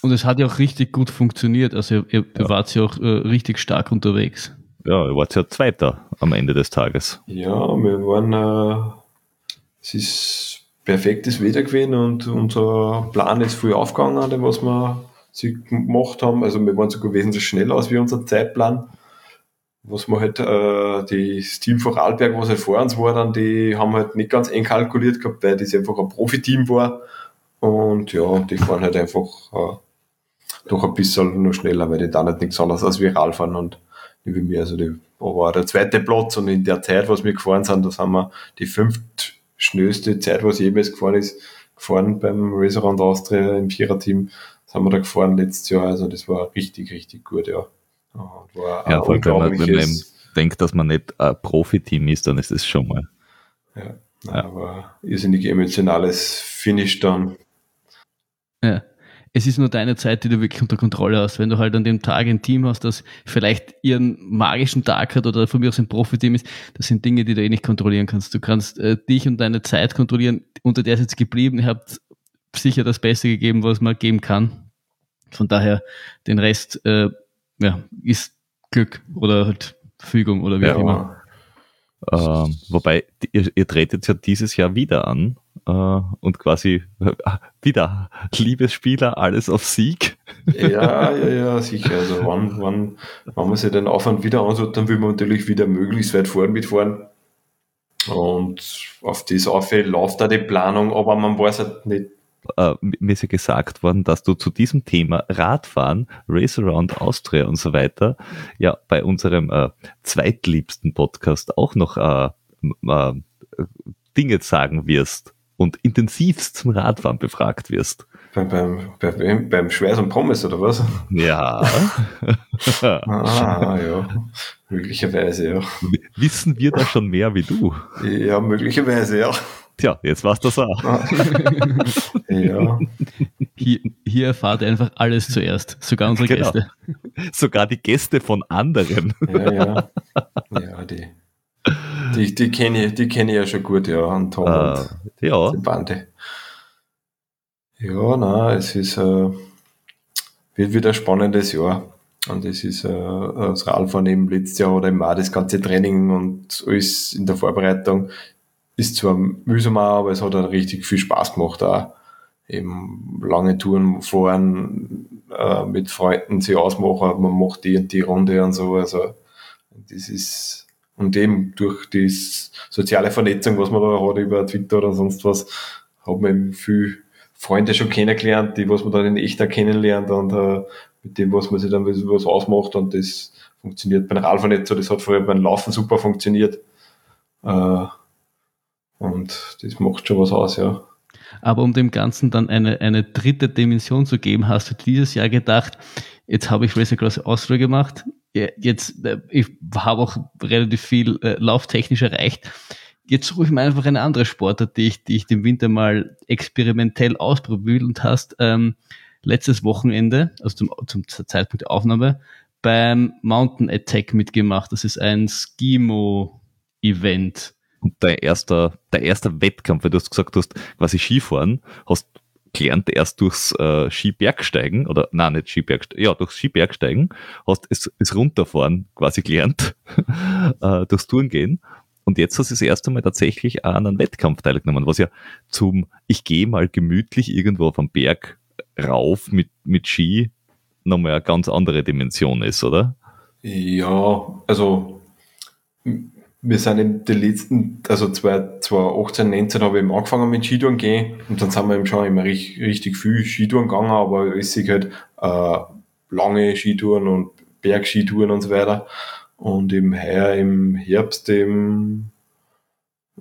Und es hat ja auch richtig gut funktioniert. Also ihr, ihr ihr wart ja auch äh, richtig stark unterwegs. Ja, ihr wart ja Zweiter am Ende des Tages. Ja, wir waren, äh, es ist perfektes Wetter gewesen und unser Plan ist früh aufgegangen, den was wir sie gemacht haben. Also wir waren sogar wesentlich schneller als wie unser Zeitplan. Was wir halt, äh, die, das Team Vorarlberg, was halt vor uns war, dann, die haben halt nicht ganz eng kalkuliert gehabt, weil das einfach ein Profiteam war. Und ja, die fahren halt einfach äh, doch ein bisschen nur schneller, weil die da nicht nichts anderes als viral fahren und wie mir. Also die war der zweite Platz und in der Zeit, was wir gefahren sind, das haben wir die fünft schnellste Zeit, was jemals gefahren ist, gefahren beim Round Austria im Viererteam. Das haben wir da gefahren letztes Jahr. Also das war richtig, richtig gut, ja. War ja, vor allem, wenn man, wenn man denkt, dass man nicht ein Profi-Team ist, dann ist es schon mal. Ja, ja. aber irrsinnig emotionales Finish dann. Ja es ist nur deine Zeit, die du wirklich unter Kontrolle hast. Wenn du halt an dem Tag ein Team hast, das vielleicht ihren magischen Tag hat oder von mir aus ein Profi-Team ist, das sind Dinge, die du eh nicht kontrollieren kannst. Du kannst äh, dich und deine Zeit kontrollieren. Unter der ist jetzt geblieben. Ihr habt sicher das Beste gegeben, was man geben kann. Von daher, den Rest äh, ja, ist Glück oder halt Fügung oder wie ja. auch immer. Ähm, wobei, ihr, ihr tretet ja dieses Jahr wieder an und quasi äh, wieder Liebesspieler, alles auf Sieg. Ja, ja, ja, sicher. Also wann, wann, wann man sich den Aufwand wieder anschaut, dann will man natürlich wieder möglichst weit vorn mitfahren. Und auf das Auffällt läuft da die Planung, aber man weiß halt nicht, äh, mir ist ja gesagt worden, dass du zu diesem Thema Radfahren, Race Around Austria und so weiter, ja bei unserem äh, zweitliebsten Podcast auch noch äh, äh, Dinge sagen wirst und intensivst zum Radfahren befragt wirst. Beim, beim, beim, beim Schweiß und Pommes oder was? Ja. ah, ja. Möglicherweise, ja. Wissen wir da schon mehr wie du? Ja, möglicherweise, ja. Tja, jetzt war's das auch. ja. Hier, hier erfahrt ihr einfach alles zuerst, sogar unsere genau. Gäste. Sogar die Gäste von anderen. Ja, ja. Ja, die, die, die kenne ich, die kenn ich ja schon gut, ja, an Tom uh, und ja. die Bande. Ja, na, es ist, äh, wird wieder ein spannendes Jahr. Und es ist äh, das Radfahren eben letztes Jahr oder im auch das ganze Training und alles in der Vorbereitung ist zwar mühsam, aber es hat auch richtig viel Spaß gemacht, auch eben lange Touren fahren, äh, mit Freunden sich ausmachen, man macht die und die Runde und so, also das ist, und eben durch die soziale Vernetzung, was man da hat über Twitter oder sonst was, hat man eben viel Freunde schon kennengelernt, die was man dann in echt kennenlernt und äh, mit dem, was man sich dann was ausmacht und das funktioniert beim Radfahren nicht so, das hat vorher beim Laufen super funktioniert. Äh, und das macht schon was aus, ja. Aber um dem Ganzen dann eine, eine dritte Dimension zu geben, hast du dieses Jahr gedacht, jetzt habe ich Race Across Austria gemacht, jetzt, äh, ich habe auch relativ viel äh, lauftechnisch erreicht. Jetzt suche ich mir einfach eine andere Sportart, die ich, die ich dem Winter mal experimentell ausprobiert und hast ähm, letztes Wochenende, also zum, zum Zeitpunkt der Aufnahme, beim Mountain Attack mitgemacht. Das ist ein Skimo-Event und dein erster, der erste Wettkampf, weil du hast gesagt, du hast quasi Skifahren, hast gelernt erst durchs äh, Skibergsteigen, oder nein, nicht Skibergsteigen, ja, durchs Skibergsteigen, hast es, es runterfahren quasi gelernt, äh, durchs Touren gehen. Und jetzt hast du das erste Mal tatsächlich an einem Wettkampf teilgenommen, was ja zum, ich gehe mal gemütlich irgendwo auf am Berg rauf mit, mit Ski nochmal eine ganz andere Dimension ist, oder? Ja, also wir sind in den letzten, also 2018, 19 habe ich eben angefangen mit Skitouren gehen und dann sind wir eben schon immer richtig, richtig viel Skitouren gegangen, aber es ist halt äh, lange Skitouren und Bergskitouren und so weiter. Und im heuer im Herbst eben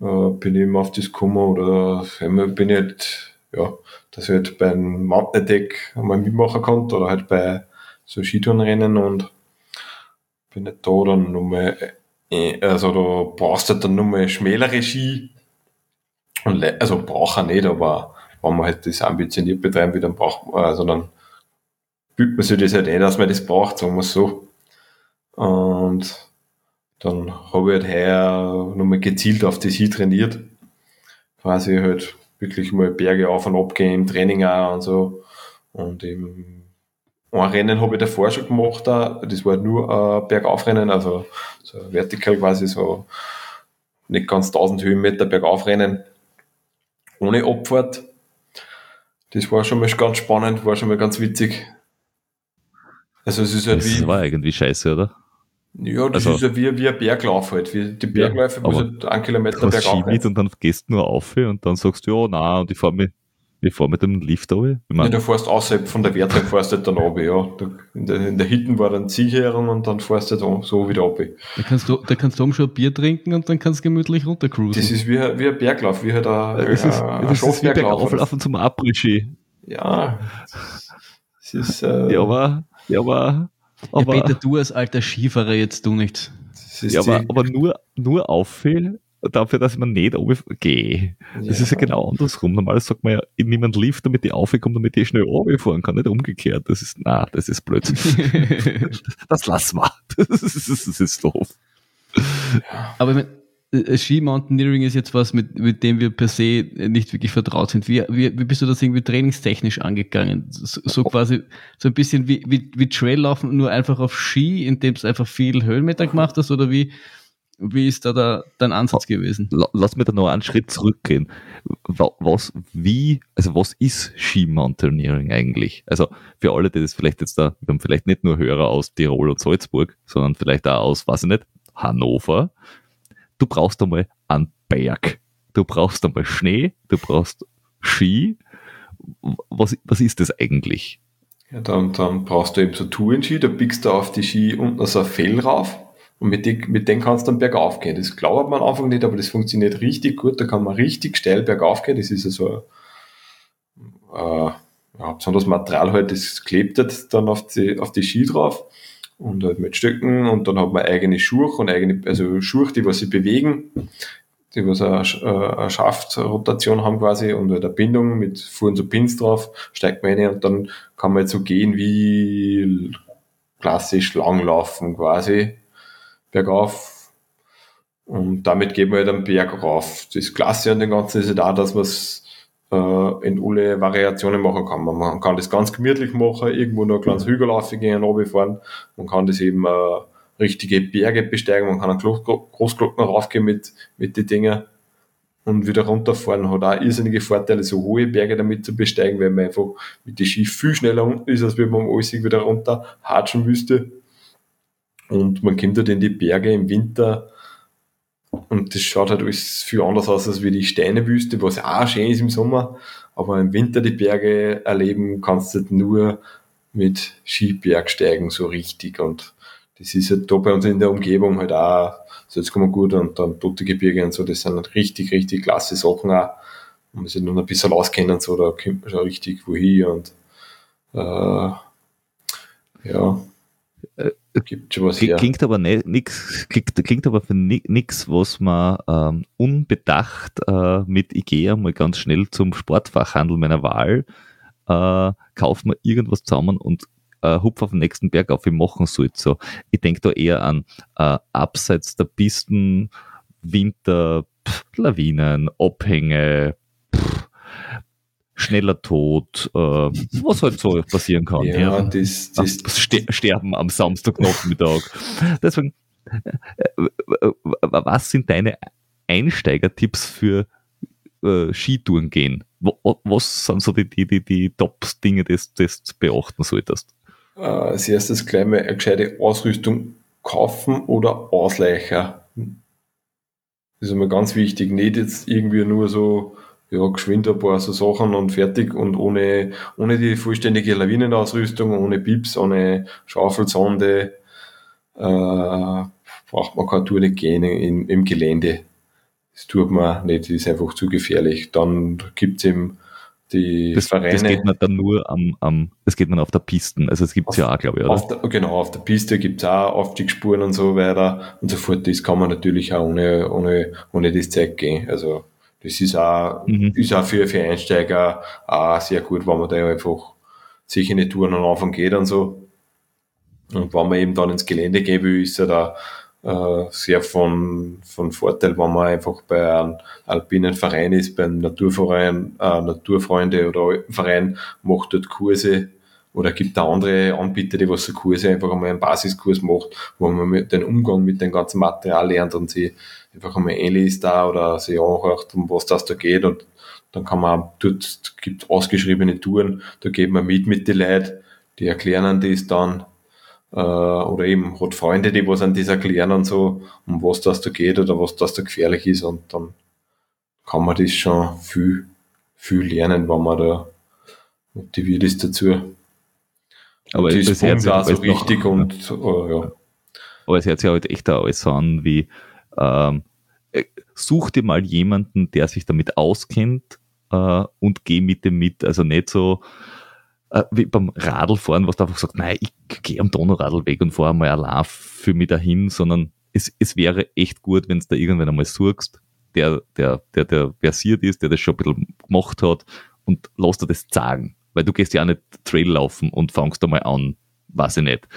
äh, bin ich eben auf das gekommen oder bin ich halt, ja, dass ich halt beim Mountain Attack einmal mitmachen konnte oder halt bei so Skitourenrennen und bin nicht da dann nochmal also du brauchst halt dann nur mal schmälere Ski. Und also braucht er nicht, aber wenn man halt das ambitioniert betreiben will, dann braucht man, also dann fühlt man sich das halt eh, dass man das braucht, sagen wir so. Und dann habe ich halt heuer nochmal gezielt auf das Ski trainiert. Quasi halt wirklich mal Berge auf und ab gehen, im Training auch und so. Und eben ein Rennen habe ich davor schon gemacht, das war nur ein Bergaufrennen, also so vertikal quasi so nicht ganz 1000 Höhenmeter Bergaufrennen ohne Abfahrt. Das war schon mal ganz spannend, war schon mal ganz witzig. Also es ist halt Das wie, war irgendwie scheiße, oder? ja, das also- ist ja wie, wie ein Berglauf halt. Wie die Bergläufe, wo es halt einen Kilometer bergauf geht. und dann gehst du nur auf und dann sagst du, ja, na, und ich fahre mit, ich fahr mit dem Lift runter. Ich Ja, mein, du fährst außerhalb von der Wertung, fährst halt dann runter, ja. In, der, in der Hitten war dann Zielkehrung und dann fährst du halt so wieder runter. Da kannst du, da kannst du oben schon ein Bier trinken und dann kannst du gemütlich runtercruisen. Das ist wie, ein- wie ein Berglauf, wie halt ein, das ist, ein, ein das ist wie bergauflaufen zum Après-Ski. Ja. Es ist, äh, Ja, aber, ja, aber, ja, aber, Peter, du als alter Skifahrer jetzt du ist ja, aber, aber nur, nur auffällt, dafür, dass man nicht oben gehe. Das Ja. ist ja genau andersrum. Normalerweise sagt man ja, einen Lift, damit ich aufkomme, damit ich schnell fahren kann, nicht umgekehrt. Das ist, na, das ist Blödsinn. das lassen wir. Das ist, das ist doof. Aber ich mein, äh, Ski Mountaineering ist jetzt was, mit, mit dem wir per se nicht wirklich vertraut sind. Wie, wie, wie bist du das irgendwie trainingstechnisch angegangen? So, so quasi so ein bisschen wie, wie, wie Traillaufen, nur einfach auf Ski, indem du einfach viel Höhenmeter gemacht hast? Oder wie, wie ist da, da dein Ansatz gewesen? La- Lass mir da noch einen Schritt zurückgehen. Wa- Was, wie, also was ist Ski Mountaineering eigentlich? Also für alle, die das vielleicht jetzt da, wir haben vielleicht nicht nur Hörer aus Tirol und Salzburg, sondern vielleicht auch aus, weiß ich nicht, Hannover. Du brauchst einmal einen Berg. Du brauchst einmal Schnee, du brauchst Ski. Was, was ist das eigentlich? Ja, dann, dann brauchst du eben so Tourenski, da biegst du auf die Ski unten so ein Fell rauf und mit, die, mit denen kannst du dann bergauf gehen. Das glaubt man am Anfang nicht, aber das funktioniert richtig gut. Da kann man richtig steil bergauf gehen. Das ist ja so äh, ja, besonders Material halt, das klebt halt dann auf die, auf die Ski drauf und halt mit Stöcken und dann hat man eigene Schuhe und eigene, also Schuhe, die was sich bewegen, die was eine, äh, eine Schaftrotation haben quasi und halt eine Bindung mit Fuhren so Pins drauf, steigt man rein und dann kann man jetzt so gehen wie klassisch langlaufen quasi bergauf und damit geht man halt am Berg rauf. Das Klasse an dem Ganzen ist halt auch, dass man es äh, in alle Variationen machen kann. Man, kann das ganz gemütlich machen, irgendwo noch ein kleines Hügel aufgehen, runterfahren. Man kann das eben äh, richtige Berge besteigen, man kann einen Glo- Gro- Großglocken raufgehen mit, mit den Dingen und wieder runterfahren. Hat auch irrsinnige Vorteile, so hohe Berge damit zu besteigen, weil man einfach mit den Ski viel schneller unten ist, als wenn man alles wieder runter hatschen müsste. Und man kommt halt in die Berge im Winter und das schaut halt alles viel anders aus als wie die Steinewüste, was auch schön ist im Sommer. Aber im Winter die Berge erleben kannst du halt nur mit Skibergsteigen so richtig. Und das ist halt da bei uns in der Umgebung halt auch, so jetzt kommen gut und dann Tote Gebirge und so, das sind halt richtig, richtig klasse Sachen auch. Und man sich noch ein bisschen auskennen so, da kommt man schon richtig wohin und äh, ja, Äh, gibt was Klingt, her. klingt aber nicht, nix, klingt, klingt aber für ni- nix, was man ähm, unbedacht äh, mit Ikea mal ganz schnell zum Sportfachhandel meiner Wahl äh, kauft man irgendwas zusammen und äh, hupf auf den nächsten Berg auf, wie machen sollte. So, ich denke da eher an äh, abseits der Pisten, Winter, pff, Lawinen, Abhänge, pff, schneller Tod, äh, was halt so passieren kann. Ja, das, das, Das Ste Sterben am Samstagnachmittag. Deswegen, äh, äh, was sind deine Einsteigertipps für äh, Skitouren gehen? Was sind so die, die, die, die Top-Dinge, die du beachten solltest? äh, als erstes gleich mal eine gescheite Ausrüstung kaufen oder ausleichen. Das ist immer ganz wichtig. Nicht jetzt irgendwie nur so, ja, geschwind ein paar so Sachen und fertig und ohne, ohne die vollständige Lawinenausrüstung, ohne Pips, ohne Schaufel, Sonde, äh, braucht man keine Tour nicht gehen in, im Gelände. Das tut man nicht, das ist einfach zu gefährlich. Dann gibt's eben die Das, Vereine. das geht man dann nur am, am, das geht man auf der Pisten. Also es gibt's ja auch, glaube ich, oder? Auf der, genau, auf der Piste gibt's auch Aufstiegsspuren und so weiter und so fort. Das kann man natürlich auch ohne, ohne, ohne das Zeug gehen. Also, das ist auch, Mhm. ist auch für, für Einsteiger auch sehr gut, wenn man da einfach sich in die Touren am Anfang geht und so. Und wenn man eben dann ins Gelände gehen will, ist ja da äh, sehr von, von Vorteil, wenn man einfach bei einem alpinen Verein ist, beim Naturverein, äh, Naturfreunde oder Alpenverein, macht dort Kurse oder gibt da andere Anbieter, die was so Kurse einfach einmal einen Basiskurs macht, wo man den Umgang mit dem ganzen Material lernt und sie einfach einmal einliest da oder sich anhört, um was das da geht und dann kann man dort gibt ausgeschriebene Touren, da geht man mit mit den Leuten, die erklären das dann äh, oder eben hat Freunde, die was an das erklären und so, um was das da geht oder was das da gefährlich ist und dann kann man das schon viel, viel lernen, wenn man da motiviert ist dazu. Aber hört pumpt sich auch so alles noch- richtig und äh, ja. Aber es hört sich halt echt alles an wie, ähm, äh, such dir mal jemanden, der sich damit auskennt äh, und geh mit dem mit. Also nicht so äh, wie beim Radlfahren, was du einfach sagst, nein, ich gehe am Donauradlweg und fahre mal allein für mich dahin, sondern es, es wäre echt gut, wenn du da irgendwann einmal suchst, der, der, der, der versiert ist, der das schon ein bisschen gemacht hat und lass dir das sagen. Weil du gehst ja auch nicht Trail laufen und fangst da mal an, weiß ich nicht.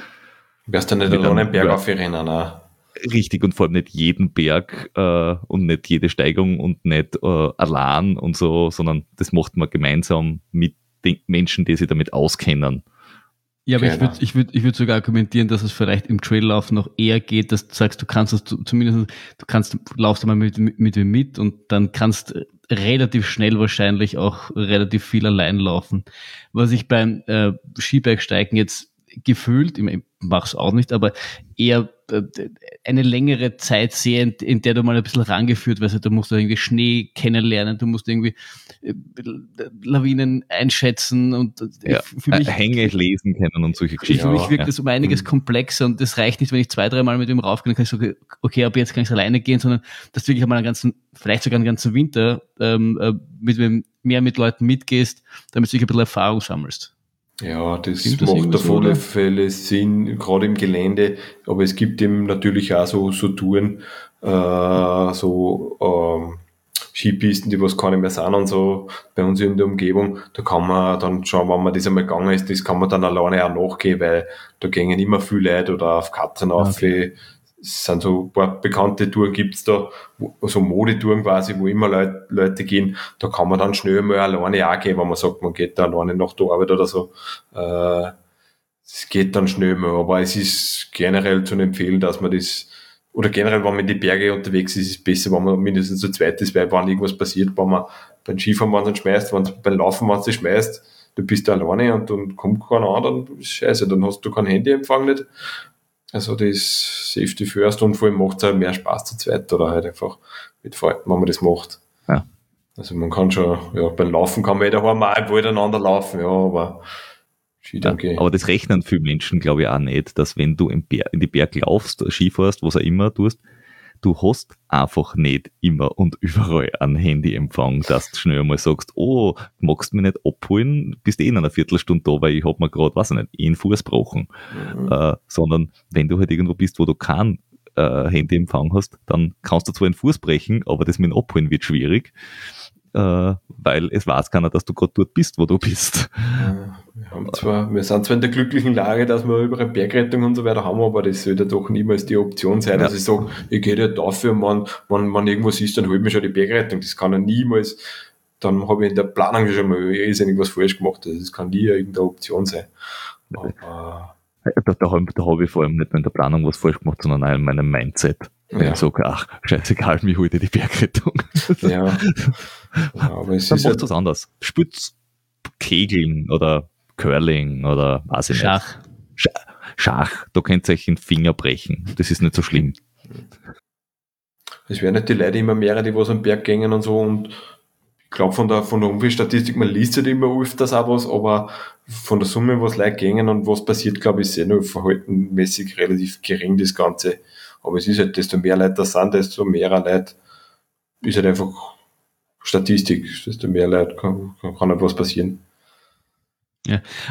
Wärst du nicht Mit alleine einem- einen Berg ja. aufrennen, auch. Richtig und vor allem nicht jeden Berg äh, und nicht jede Steigung und nicht äh, allein und so, sondern das macht man gemeinsam mit den Menschen, die sich damit auskennen. Ja, aber ich Genau. würde ich würd, ich würd sogar argumentieren, dass es vielleicht im Traillauf noch eher geht, dass du sagst, du kannst es zu- zumindest, du kannst, laufst einmal mit, mit, mit mir mit und dann kannst relativ schnell wahrscheinlich auch relativ viel allein laufen. Was ich beim äh, Skibergsteigen jetzt gefühlt, ich, mach's auch nicht, aber eher eine längere Zeit sehe, in, der du mal ein bisschen rangeführt wirst. Also Du musst irgendwie Schnee kennenlernen, du musst irgendwie äh, Lawinen einschätzen und äh, Ja, für Äh, mich Hänge lesen können und solche für Geschichten. mich wirkt ja. das um einiges komplexer und das reicht nicht, wenn ich zwei, dreimal mit ihm raufgehe, dann kann ich sagen, okay, ab jetzt kann ich alleine gehen, sondern dass du wirklich einmal einen ganzen, vielleicht sogar einen ganzen Winter ähm, äh, mit mehr mit Leuten mitgehst, damit du wirklich ein bisschen Erfahrung sammelst. Ja, das Stimmt macht auf alle? Fälle Sinn, gerade im Gelände. Aber es gibt eben natürlich auch so, so Touren, äh, so ähm, Skipisten, die was keine mehr sind und so bei uns in der Umgebung. Da kann man dann schon, wenn man das einmal gegangen ist, das kann man dann alleine auch nachgehen, weil da gehen immer viele Leute oder auf Katrin auf. Es sind so ein paar bekannte Touren gibt's da, wo, so Modetouren quasi, wo immer Leute, Leute gehen. Da kann man dann schnell mal alleine auch gehen, wenn man sagt, man geht da alleine nach der Arbeit oder so. Äh, es geht dann schnell mal, aber es ist generell zu empfehlen, dass man das, oder generell, wenn man in die Berge unterwegs ist, ist es besser, wenn man mindestens zu zweit ist, weil wenn irgendwas passiert, wenn man beim Skifahren, wenn du schmeißt, wenn beim Laufen, wenn du schmeißt, du bist alleine und dann kommt keiner an, dann ist scheiße, dann hast du kein Handyempfang nicht. Also das ist Safety first und vor allem macht es halt mehr Spaß zu zweit oder halt einfach mit Freunden, wenn man das macht. Ja. Also man kann schon, ja, beim Laufen kann man jeder einmal im Wald einander laufen, ja, aber Skidan Ja, gehen. aber das rechnen viele Menschen, glaube ich, auch nicht, dass wenn du im Berg, in die Berg laufst, Ski fährst, was auch immer tust, du hast einfach nicht immer und überall einen Handyempfang, dass du schnell mal sagst, oh, magst du mich nicht abholen, bist eh in einer Viertelstunde da, weil ich hab mir gerade, weiß ich nicht, einen Fuß gebrochen. Mhm. Äh, sondern wenn du halt irgendwo bist, wo du keinen äh, Handyempfang hast, dann kannst du zwar einen Fuß brechen, aber das mit dem Abholen wird schwierig, weil es weiß keiner, dass du gerade dort bist, wo du bist. Ja, Wir, haben zwar, wir sind zwar in der glücklichen Lage, dass wir überall Bergrettung und so weiter haben, aber das sollte doch niemals die Option sein, Ja. dass ich sage, ich gehe dort dafür, wenn, wenn, wenn irgendwas ist, dann holt mir schon die Bergrettung. Das kann ja niemals, dann habe ich in der Planung schon mal irrsinnig was falsch gemacht. Also das kann nie irgendeine Option sein. Aber, Da, da habe da hab ich vor allem nicht nur in der Planung was falsch gemacht, sondern auch in meinem Mindset. Wenn ja, ich sage, ach, scheißegal, mir hol dir die Bergrettung. ja. ja, aber es Dann ist machst halt, was anderes. Spitz, Kegeln oder Curling oder weiß ich nicht. Schach. Schach, da könnt ihr euch den Finger brechen. Das ist nicht so schlimm. es werden nicht die Leute immer mehr, die was am Berg gängen und so und ich glaube von der, von der Umweltstatistik, man liest halt immer öfters auch was, aber von der Summe, was Leute gängen und was passiert, glaube ich, ist eh nur verhaltenmäßig relativ gering, das Ganze. Aber es ist halt, desto mehr Leute da sind, desto mehr Leute ist halt einfach Statistik, desto mehr Leute kann, kann halt was passieren.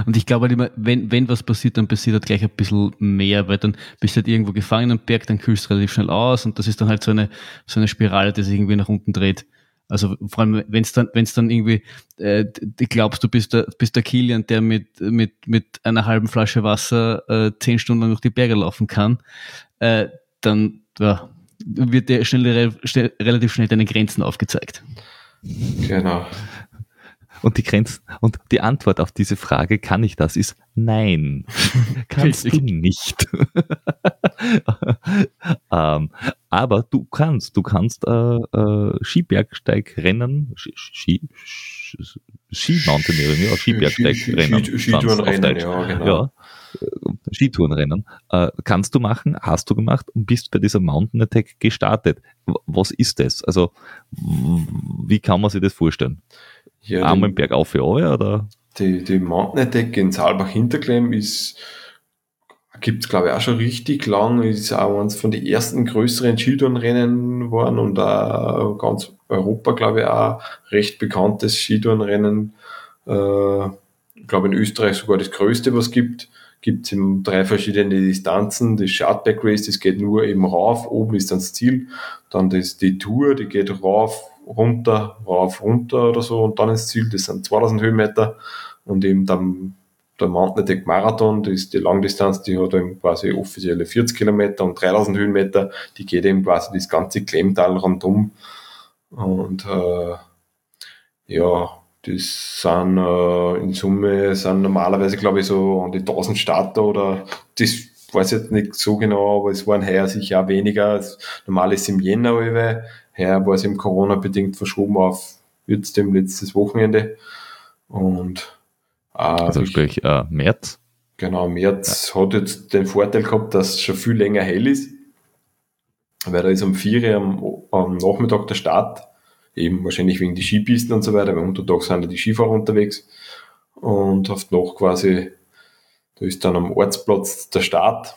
Und ich glaube halt immer, wenn, wenn was passiert, dann passiert halt gleich ein bisschen mehr, weil dann bist du halt irgendwo gefangen am Berg, dann kühlst du relativ schnell aus und das ist dann halt so eine, so eine Spirale, die sich irgendwie nach unten dreht. Also vor allem, wenn es dann, wenn es dann irgendwie, äh, glaubst, du bist der, bist der Kilian, der mit, mit, mit einer halben Flasche Wasser äh, zehn Stunden lang durch die Berge laufen kann, äh, dann ja, wird dir schnell, schnell, relativ schnell deine Grenzen aufgezeigt. Genau. Und die Grenzen, und die Antwort auf diese Frage, kann ich das, ist nein. Kannst du nicht. ähm, aber du kannst, du kannst äh, äh, Skibergsteigrennen, Ski, Ski, Ski-Mountaineering, ja, Skibergsteigrennen. Ski, Skitourenrennen, ja, genau. Ja, äh, Skitourenrennen. Äh, kannst du machen, hast du gemacht und bist bei dieser Mountain Attack gestartet. Was ist das? Also, wie kann man sich das vorstellen? Ja, Einmal den Berg auf für euch, oder? Die, die Mountain Attack in Saalbach-Hinterklemm ist gibt es, glaube ich, auch schon richtig lang. Ist auch eines von den ersten größeren Skitourenrennen geworden und auch ganz Europa, glaube ich, auch recht bekanntes Skitourenrennen. Äh, ich glaube, in Österreich sogar das größte, was es gibt. Gibt es drei verschiedene Distanzen. Das Shardback Race, das geht nur eben rauf, oben ist dann das Ziel. Dann das, die Tour, die geht rauf, runter, rauf, runter oder so und dann ins Ziel. Das sind 2000 Höhenmeter und eben dann der Mountain Attack Marathon, das ist die Langdistanz, die hat eben quasi offizielle 40 Kilometer und 3000 Höhenmeter, die geht eben quasi das ganze Klemmtal rundum. Und äh, ja, das sind äh, in Summe sind normalerweise, glaube ich, so an die 1000 Starter oder das weiß ich jetzt nicht so genau, aber es waren heuer sicher auch weniger. Normal ist im Jänner, weil heuer war es im Corona-bedingt verschoben auf jetzt dem letztes Wochenende. Und also sprich äh, März. Genau, März ja. hat jetzt den Vorteil gehabt, dass es schon viel länger hell ist, weil da ist um 4 Uhr am, am Nachmittag der Start, eben wahrscheinlich wegen die Skipisten und so weiter, weil untertags sind ja die Skifahrer unterwegs und die Nacht quasi, da ist dann am Ortsplatz der Start,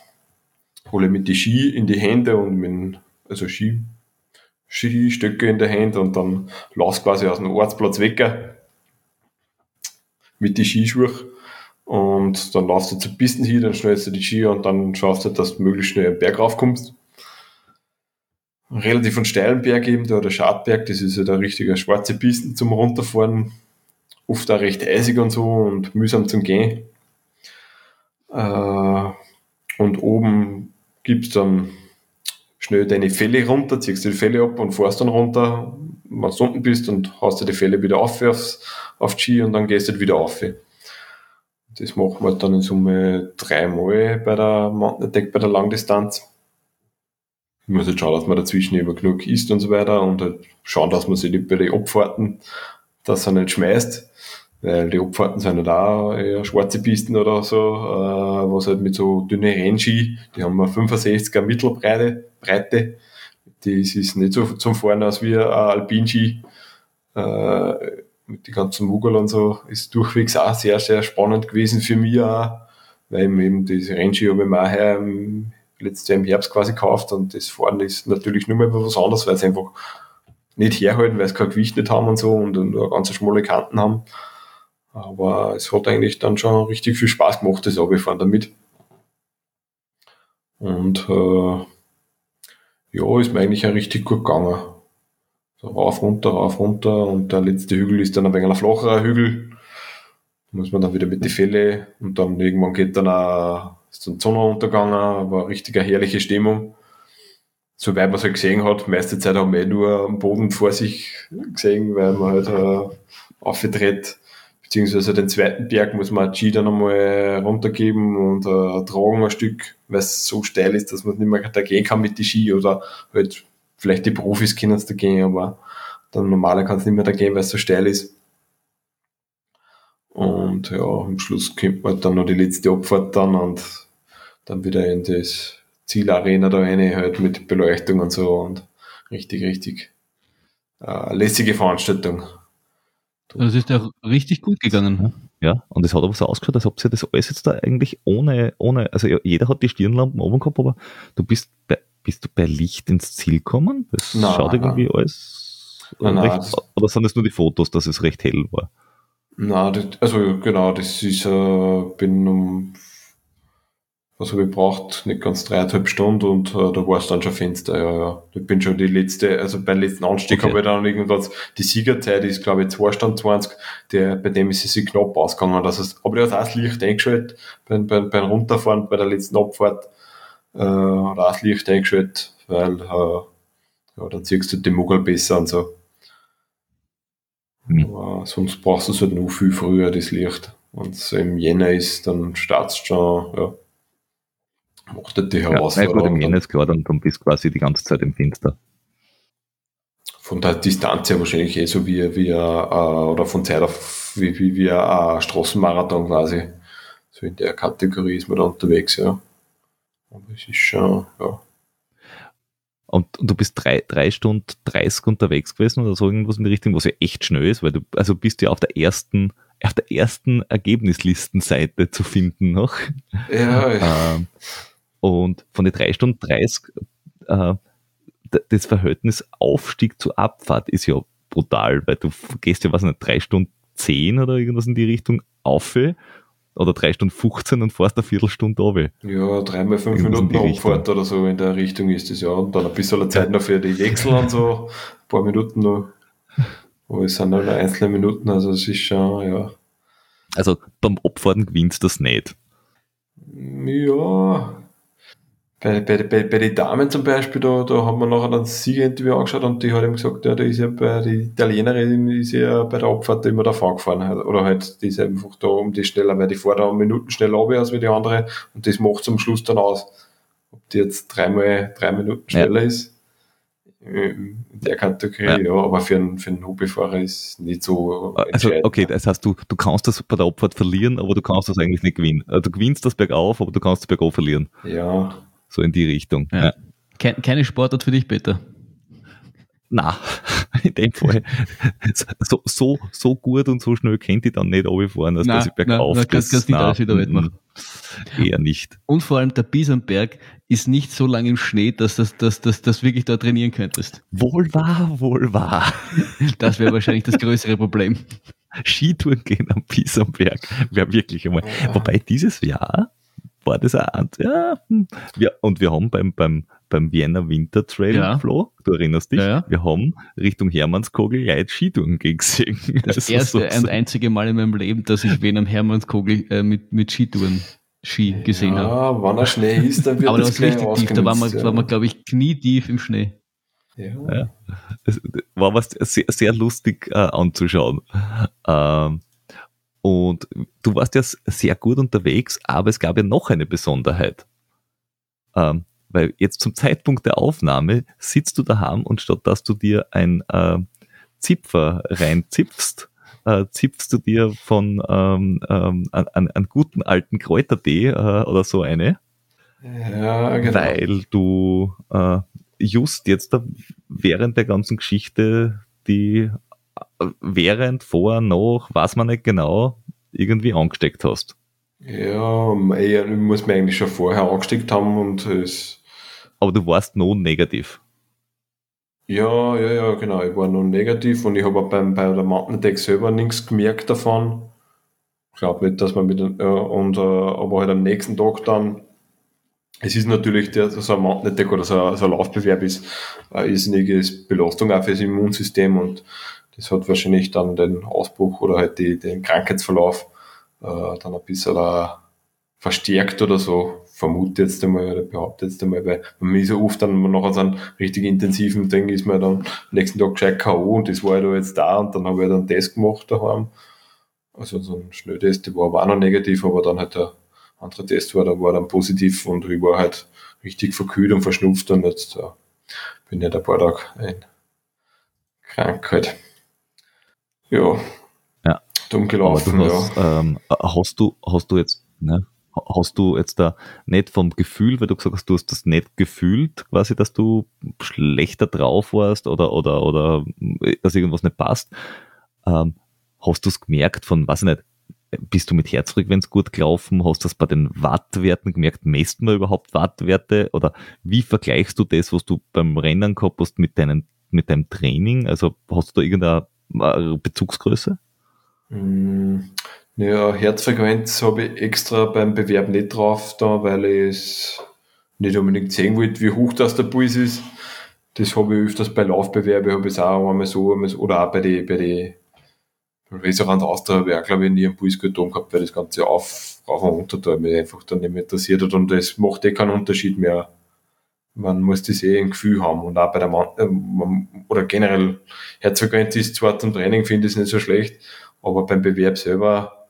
hole mit die Ski in die Hände und mit, also Ski, Skistöcke in der Hand und dann lass quasi aus dem Ortsplatz weg mit den Skischuhen. Und dann laufst du zur Pisten hin, dann schnellst du die Ski und dann schaust du, dass du möglichst schnell einen Berg raufkommst. Relativ einen steilen Berg eben, der, der Schadberg, das ist ja der richtige schwarze Pisten zum Runterfahren. Oft auch recht eisig und so und mühsam zum Gehen. Äh, und oben gibt's dann schnell deine Fälle runter, ziehst du die Fälle ab und fährst dann runter, wenn du unten bist und hast du die Fälle wieder auf aufs, auf Ski und dann gehst du halt wieder auf. Das machen wir dann in Summe dreimal bei der Mountain Attack, bei der Langdistanz. Ich muss halt schauen, dass man dazwischen immer genug isst und so weiter und halt schauen, dass man sich nicht bei den Abfahrten, dass er nicht schmeißt, weil die Abfahrten sind halt auch eher schwarze Pisten oder so, äh, was halt mit so dünne Rennski, die haben wir 65er Mittelbreite, Breite, das ist nicht so zum Fahren aus wie ein Alpinski, äh, mit den ganzen Muggel und so, ist durchwegs auch sehr, sehr spannend gewesen für mich auch, weil eben diese Rennski habe ich mir auch letztes Jahr im Herbst quasi gekauft und das Fahren ist natürlich nur mal was anderes, weil sie einfach nicht herhalten, weil sie kein Gewicht nicht haben und so und nur ganz schmale Kanten haben. Aber es hat eigentlich dann schon richtig viel Spaß gemacht, das Abfahren damit. Und äh, ja, ist mir eigentlich auch richtig gut gegangen. So rauf, runter, rauf, runter und der letzte Hügel ist dann ein wenig ein flacherer Hügel. Da muss man dann wieder mit die Fälle und dann irgendwann geht dann auch, ist dann Sonnenuntergang, war eine richtige herrliche Stimmung. Soweit man es halt gesehen hat, meiste Zeit haben wir eh nur am Boden vor sich gesehen, weil man halt äh, aufgetreten beziehungsweise den zweiten Berg muss man G dann einmal runtergeben und äh, tragen ein Stück, weil es so steil ist, dass man nicht mehr da gehen kann mit den Ski oder halt vielleicht die Profis können es da gehen, aber der normale kann es nicht mehr da gehen, weil es so steil ist. Und ja, am Schluss kommt man dann noch die letzte Abfahrt dann und dann wieder in das Zielarena da rein, halt mit Beleuchtung und so und richtig, richtig äh, lässige Veranstaltung. Es ist ja richtig gut gegangen. Ja, und es hat aber so ausgeschaut, als ob sie das alles jetzt da eigentlich ohne, ohne, also jeder hat die Stirnlampen oben gehabt, aber du bist bei, bist du bei Licht ins Ziel gekommen? Das nein, schaut irgendwie nein. alles nein, recht, oder sind das nur die Fotos, dass es recht hell war? Na, also genau, das ist, äh, bin um was habe ich braucht, nicht ganz dreieinhalb Stunden und äh, da war es dann schon Fenster, ja, ja. Ich bin schon die letzte, also beim letzten Anstieg okay. habe ich dann irgendwas, die Siegerzeit ist, glaube ich, 2 Stunden 20, der, bei dem ist es sich knapp ausgegangen. Das heißt, aber der hat auch das Licht eingeschaltet, beim, beim, beim Runterfahren, bei der letzten Abfahrt, äh, hat auch das Licht eingeschaltet, weil, äh, ja, dann siehst du die Muggel besser und so. Mhm. Aber sonst brauchst du es halt noch viel früher, das Licht. Und es im Jänner ist, dann startest du schon, ja, macht die Herausforderung. Ja, gut, im Jänner ist klar, dann, dann bist du quasi die ganze Zeit im Fenster. von der Distanz her wahrscheinlich eh so wie, wie äh, oder von Zeit auf wie, wie, wie ein Straßenmarathon quasi. So in der Kategorie ist man da unterwegs, ja. Aber es ist schon, ja. Und, und, du bist drei, drei Stunden 30 unterwegs gewesen oder so irgendwas in die Richtung, was ja echt schnell ist, weil du, also bist ja auf der ersten, auf der ersten Ergebnislistenseite zu finden noch. Ja, ja. Ähm, und von den drei Stunden 30, äh, das Verhältnis Aufstieg zu Abfahrt ist ja brutal, weil du gehst ja, was nicht, drei Stunden 10 oder irgendwas in die Richtung auf oder drei Stunden 15 und fährst eine Viertelstunde runter. Ja, dreimal fünf Minuten Abfahrt oder so in der Richtung ist das ja. Und dann ein bisschen Zeit noch für die Wechsel und so, ein paar Minuten noch. Aber es sind nur einzelne Minuten, also es ist schon, ja. Also beim Abfahren gewinnst du das nicht. Ja, bei, bei, bei, bei den Damen zum Beispiel, da, da haben wir nachher dann das Siegerinterview angeschaut und die hat ihm gesagt, ja, da ist ja bei die Italienerin ist ja bei der Abfahrt immer davon gefahren. Halt. Oder halt, die ist einfach da um die schneller, weil die fährt da Minuten schneller ab als wie die andere und das macht zum Schluss dann aus. Ob die jetzt dreimal drei Minuten schneller ja. ist, in der Kategorie, ja. ja, aber für einen, für einen Hobbyfahrer ist nicht so Also, okay, das heißt, du, du kannst das bei der Abfahrt verlieren, aber du kannst das eigentlich nicht gewinnen. Also, du gewinnst das bergauf, aber du kannst das bergauf verlieren. Ja, so in die Richtung. Ja. Ja. Keine Sportart für dich, Peter? Na, in dem Fall. So, so, so gut und so schnell kennt ich dann nicht runterfahren, als na, dass ich bergauf na, kannst, kannst nicht alles wieder wettmachen. Eher nicht. Und vor allem der Biesenberg ist nicht so lange im Schnee, dass das, dass, dass, dass wirklich da trainieren könntest. Wohl wahr, wohl wahr. Das wäre wahrscheinlich das größere Problem. Skitouren gehen am Biesenberg wäre wirklich einmal. Wobei dieses Jahr war das auch ja, hm. ja, und wir haben beim, beim, beim Vienna Winter Trail, ja. Flo, du erinnerst dich, ja, ja. wir haben Richtung Hermannskogel Leute Skitouren gesehen. Das, das erste so, und einzige Mal in meinem Leben, dass ich wen am Hermannskogel äh, mit, mit Skitouren Ski gesehen habe. Ja, wenn er Schnee ist, dann wird Aber das war richtig tief, da waren wir, ja. waren wir glaube ich, knietief im Schnee. Ja. ja. Das war was sehr, sehr lustig äh, anzuschauen. Ähm, und du warst ja sehr gut unterwegs, aber es gab ja noch eine Besonderheit. Ähm, weil jetzt zum Zeitpunkt der Aufnahme sitzt du daheim und statt dass du dir ein äh, Zipfer reinzipfst, äh, zipfst du dir von ähm, ähm, an, an guten alten Kräutertee äh, oder so eine. Ja, genau. Weil du äh, just jetzt da während der ganzen Geschichte die während, vor, noch, weiß man nicht genau, irgendwie angesteckt hast. Ja, eher muss man eigentlich schon vorher angesteckt haben und es. Aber du warst noch negativ. Ja, ja, ja, genau. Ich war noch negativ und ich habe beim, bei der Mountain Attack selber nichts gemerkt davon. Ich glaube nicht, dass man mit, ja, und, äh, aber halt am nächsten Tag dann, es ist natürlich der, so ein Mountain Attack oder so, so ein Laufbewerb ist, eine irrsinnige Belastung auch fürs Immunsystem und das hat wahrscheinlich dann den Ausbruch oder halt die, den Krankheitsverlauf äh, dann ein bisschen äh, verstärkt oder so. Vermute jetzt einmal oder behaupte jetzt einmal, weil man ist ja oft dann nach so einem richtig intensiven Ding ist man dann am nächsten Tag gescheit K.O. und das war ja da jetzt da und dann habe ich dann einen Test gemacht daheim. Also so ein Schnelltest, der war aber auch noch negativ, aber dann halt der andere Test war, da war dann positiv und ich war halt richtig verkühlt und verschnupft und jetzt äh, bin ich halt ein paar Tage ein krank halt. Ja. Ja. Dumm gelaufen, du hast, ja. Ähm, hast du, hast du jetzt, ne? Hast du jetzt da nicht vom Gefühl, weil du gesagt hast, du hast das nicht gefühlt, quasi, dass du schlechter drauf warst oder, oder, oder, dass irgendwas nicht passt? Ähm, hast du es gemerkt von, weiß ich nicht, bist du mit Herzfrequenz gut gelaufen? Hast du das bei den Wattwerten gemerkt? Messt man überhaupt Wattwerte? Oder wie vergleichst du das, was du beim Rennen gehabt hast, mit, deinen, mit deinem Training? Also hast du da irgendeine Bezugsgröße? Mm, ja, Herzfrequenz habe ich extra beim Bewerb nicht drauf, da, weil ich es nicht unbedingt sehen wollte, wie hoch das der Puls ist. Das habe ich öfters bei Laufbewerben, habe ich auch einmal so, einmal so oder auch bei den bei die Restaurant Austria habe ich auch, glaube ich, nie einen Puls getan gehabt, weil das Ganze auf, rauf und runter da mich einfach dann nicht mehr interessiert hat und das macht eh keinen Unterschied mehr man muss das eh ein Gefühl haben und auch bei der Mann, äh, oder generell Herzfrequenz ist zwar zum Training, finde ich es nicht so schlecht, aber beim Bewerb selber,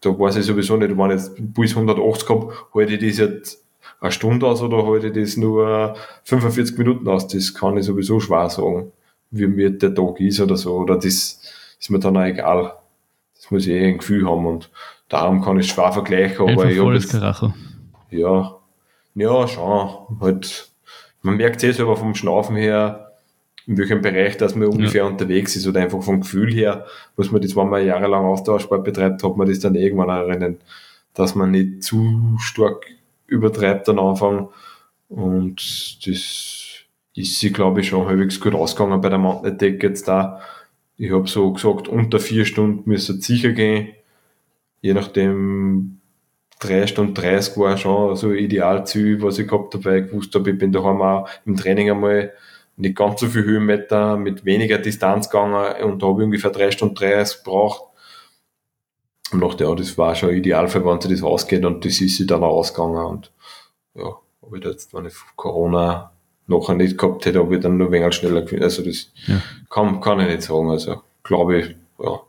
da weiß ich sowieso nicht, wenn ich jetzt Puls 180 habe, halte ich das jetzt eine Stunde aus oder halte ich das nur 45 Minuten aus? Das kann ich sowieso schwer sagen, wie mir der Tag ist oder so. Oder das ist mir dann auch egal. Das muss ich eh ein Gefühl haben und darum kann ich schwer vergleichen. Aber ich Karacho. Ja, ja, schon. Halt, man merkt es eh selber vom Schlafen her, in welchem Bereich, dass man ungefähr ja. unterwegs ist oder einfach vom Gefühl her, muss man das, wenn man jahrelang Ausdauersport betreibt, hat man das dann irgendwann erinnern, dass man nicht zu stark übertreibt am Anfang. Und das ist sie, glaube ich, schon halbwegs gut ausgegangen bei der Mountain Attack jetzt da. Ich habe so gesagt, unter vier Stunden müsste es sicher gehen. Je nachdem, drei Stunden 30 war schon so Idealziel, was ich gehabt habe, weil ich gewusst habe, ich bin daheim auch im Training einmal nicht ganz so viel Höhenmeter, mit weniger Distanz gegangen und da habe ich ungefähr drei Stunden 30 gebraucht. Und dachte, ja, das war schon ideal für wenn sie das ausgeht und das ist sie dann auch ausgegangen und ja, habe ich da jetzt, wenn ich Corona nachher nicht gehabt hätte, habe ich dann nur ein wenig schneller gefunden. Also das ja. kann, kann ich nicht sagen. Also glaube ich, ja,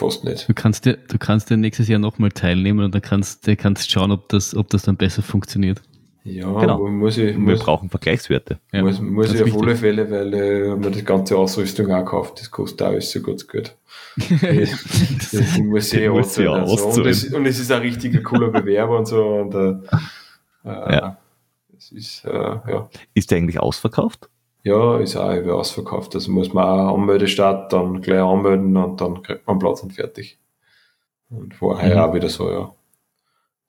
fast nicht. Du kannst dir, du kannst dir nächstes Jahr nochmal teilnehmen und dann kannst du kannst schauen, ob das, ob das dann besser funktioniert. Ja, genau. muss ich, wir brauchen Vergleichswerte. Ja, muss, muss ich auf alle Fälle, weil äh, mir die ganze Ausrüstung auch gekauft. Das kostet auch alles so gut gut. das, das muss ich muss ja also. und, es, und es ist ein richtiger cooler Bewerber und so. Und, äh, äh ja. Es ist, äh, ja. ist der eigentlich ausverkauft? Ja, ist auch über ausverkauft. Also muss man auch Anmeldestart dann gleich anmelden und dann kriegt man Platz und fertig. Und vorher mhm. auch wieder so, ja.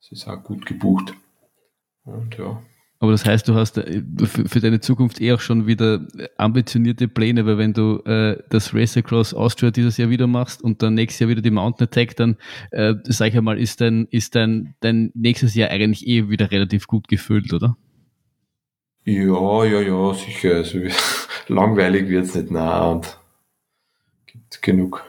Es ist auch gut gebucht. Und ja. Aber das heißt, du hast äh, für deine Zukunft eh auch schon wieder ambitionierte Pläne, weil wenn du äh, das Race Across Austria dieses Jahr wieder machst und dann nächstes Jahr wieder die Mountain Attack, dann äh, sag ich einmal, ist dein, ist dein, dein nächstes Jahr eigentlich eh wieder relativ gut gefüllt, oder? Ja, ja, ja, sicher. Also, langweilig wird's nicht, nein, und gibt genug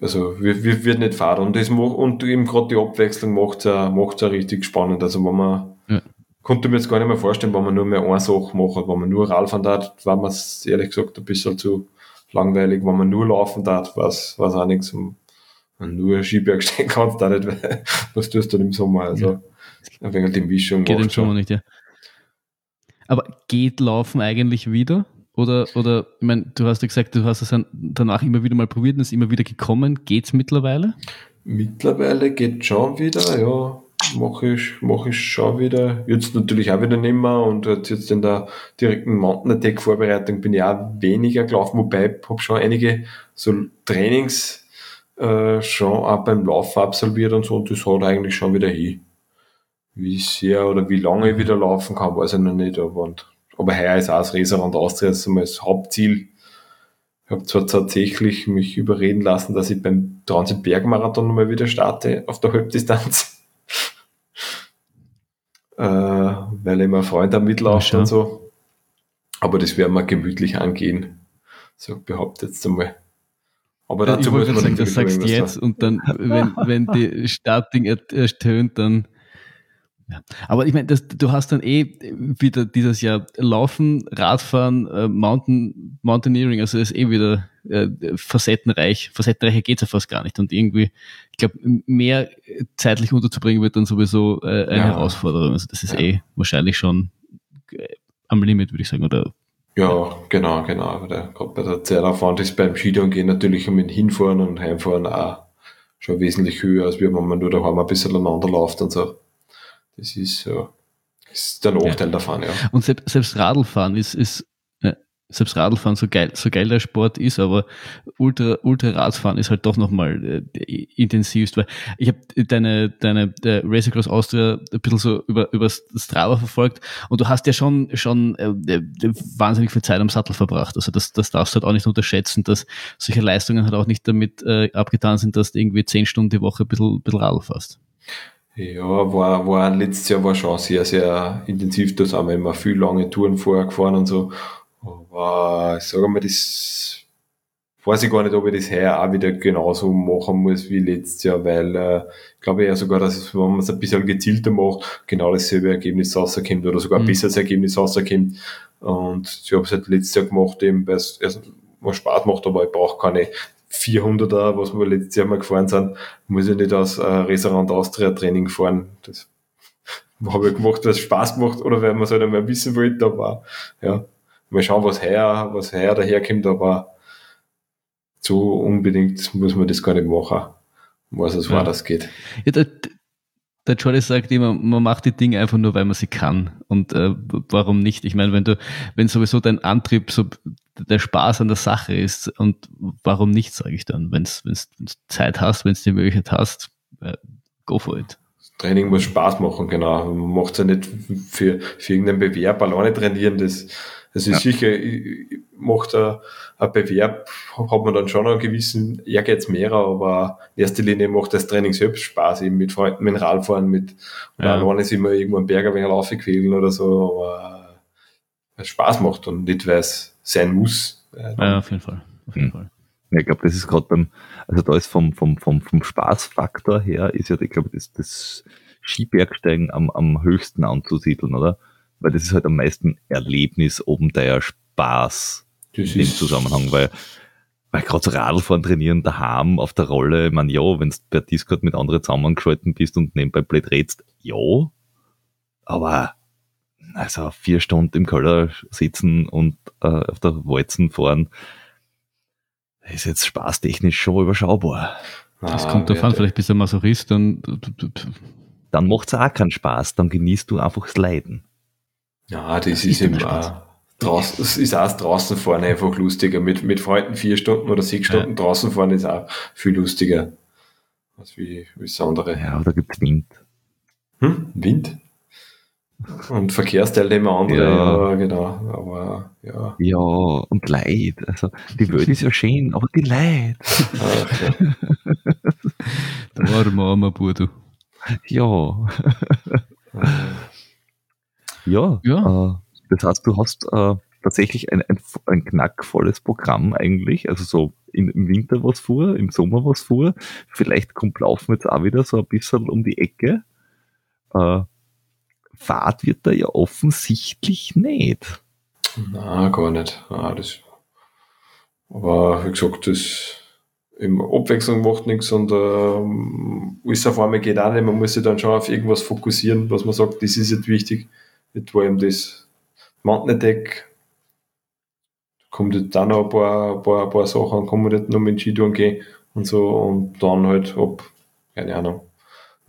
also wir, wir wird nicht fahren und das macht, und eben gerade die Abwechslung macht's ja, macht's ja richtig spannend. Also wenn man ja. konnte mir jetzt gar nicht mehr vorstellen, wenn man nur mehr eine Sache macht, wenn man nur Radfahren darf, war mir ehrlich gesagt ein bisschen zu langweilig, wenn man nur laufen darf, was was auch nichts. Man nur Skiberg stehen kannst, da nicht, weil, was tust du dann im Sommer? Also ja. wenig die Mischung. Geht im Sommer nicht, ja. Aber geht Laufen eigentlich wieder? Oder, oder, ich meine, du hast ja gesagt, du hast es danach immer wieder mal probiert und ist immer wieder gekommen. Geht's mittlerweile? Mittlerweile geht schon wieder, ja. Mache ich, mache ich schon wieder. Jetzt natürlich auch wieder nicht mehr und jetzt in der direkten Mountain Attack Vorbereitung bin ich auch weniger gelaufen, wobei ich habe schon einige so Trainings äh, schon auch beim Laufen absolviert und so und das hat eigentlich schon wieder hin. Wie sehr oder wie lange ich wieder laufen kann, weiß ich noch nicht, aber und aber heuer ist auch das Restaurant Austria das Hauptziel. Ich habe zwar tatsächlich mich überreden lassen, dass ich beim Transit Bergmarathon nochmal wieder starte auf der Halbdistanz. äh, weil immer ein Freund am mitläuft und so. Aber das werden wir gemütlich angehen. So behauptet jetzt einmal. Aber dazu ich muss man sagen, das sagst du jetzt und dann, wenn, wenn die Starting ertönt, dann ja. Aber ich meine, du hast dann eh wieder dieses Jahr Laufen, Radfahren, äh, Mountain, Mountaineering, also ist eh wieder äh, facettenreich. Facettenreicher geht's ja fast gar nicht. Und irgendwie, ich glaube, mehr zeitlich unterzubringen wird dann sowieso äh, eine ja. Herausforderung. Also das ist ja. eh wahrscheinlich schon äh, am Limit, würde ich sagen, oder? Ja, genau, genau. Gerade bei der Zeitaufwand ist beim Skifahren gehen natürlich mit Hinfahren und Heimfahren auch schon wesentlich höher, als wenn man nur daheim ein bisschen aneinander läuft und so. Das ist, ja, ist der Nachteil ja. davon, ja. Und selbst, selbst Radlfahren ist, ist ja, selbst Radlfahren so geil, so geil der Sport ist, aber Ultra, Ultra Radfahren ist halt doch nochmal äh, intensivst, weil ich habe deine, deine der Race Across Austria ein bisschen so über, über Strava verfolgt und du hast ja schon, schon äh, äh, wahnsinnig viel Zeit am Sattel verbracht. Also das, das darfst du halt auch nicht unterschätzen, dass solche Leistungen halt auch nicht damit äh, abgetan sind, dass du irgendwie zehn Stunden die Woche ein bisschen, ein bisschen Radl fährst. Ja, war, war letztes Jahr war schon sehr, sehr intensiv. Da sind wir immer viel lange Touren vorher gefahren und so. Aber ich sage mal, das weiß ich gar nicht, ob ich das heuer auch wieder genauso machen muss wie letztes Jahr, weil äh, ich glaube ja sogar, dass es, wenn man es ein bisschen gezielter macht, genau dasselbe Ergebnis rauskommt oder sogar ein mhm. besseres Ergebnis rauskommt. Und ich habe es halt letztes Jahr gemacht, eben weil es also, Spaß macht, aber ich brauche keine 400er, was wir letztes Jahr mal gefahren sind, muss ich nicht aus äh, Restaurant Austria Training fahren. Das habe ich gemacht, weil es Spaß gemacht oder weil man es halt einmal wissen wollte, aber ja, mal schauen, was her, was her daherkommt, aber so unbedingt muss man das gar nicht machen, was es ja. war, das geht. Ja, der, der Jordi sagt immer, man macht die Dinge einfach nur, weil man sie kann. Und äh, warum nicht? Ich meine, wenn du, wenn sowieso dein Antrieb so der Spaß an der Sache ist, und warum nicht, sage ich dann, wenn du Zeit hast, wenn du die Möglichkeit hast, äh, go for it. Training muss Spaß machen, genau. Man macht es ja nicht für, für irgendeinen Bewerb alleine trainieren. Das, das ist ja. sicher, macht ein, ein Bewerb, hat man dann schon einen gewissen Ehrgeiz mehr, aber in erster Linie macht das Training selbst Spaß, eben mit Freunden, mit Radfahren, mit, ja. alleine ist immer irgendwo ein Berger, wenn er aufquälen oder so, aber es Spaß macht und nicht, weil es sein muss. Ja, auf jeden Fall. Auf jeden hm. Fall. Ja, ich glaube, das ist gerade beim, also da ist vom, vom, vom, vom Spaßfaktor her, ist ja, ich glaube, das, das Skibergsteigen am, am höchsten anzusiedeln, oder? Weil das ist halt am meisten Erlebnis oben der Spaß das im Zusammenhang, weil, weil gerade so Radlfahren trainieren daheim auf der Rolle, ich meine, ja, wenn du per Discord mit anderen zusammengeschalten bist und nebenbei blöd redst, ja, aber also vier Stunden im Keller sitzen und äh, auf der Walzen fahren, ist jetzt spaßtechnisch schon überschaubar. Das ah, kommt davon, vielleicht bist du Masochist, dann. Dann macht es auch keinen Spaß, dann genießt du einfach das Leiden. Ja, das ist immer. Draußen, es ist auch draußen fahren einfach lustiger. Mit, mit Freunden vier Stunden oder sechs Stunden ja. draußen fahren ist auch viel lustiger. Als wie, wie das andere. Ja, da gibt es Wind. Hm? Wind? Und Verkehrsteilnehmer andere, ja. ja. genau. Aber ja. Ja, und Leid. Also die Welt ist ja schön, aber die Leid. Ach, ja. Der arme armer Bruder. Ja. ja. ja. Äh, das heißt, du hast äh, tatsächlich ein, ein, ein knackvolles Programm eigentlich. Also so im, im Winter was vor, im Sommer was vor. Vielleicht kommt Laufen jetzt auch wieder so ein bisschen um die Ecke. Äh, Fahrt wird da ja offensichtlich nicht. Na, gar nicht. Na, das, aber wie gesagt, das im Abwechslung macht nichts und ähm, alles auf einmal geht auch nicht. Man muss sich dann schon auf irgendwas fokussieren, was man sagt, das ist jetzt wichtig. Jetzt war eben das Mountain Attack. Kommt jetzt dann noch ein paar, ein paar, ein paar Sachen, kann man nicht noch mit Skitouren gehen und so und dann halt ab, keine Ahnung,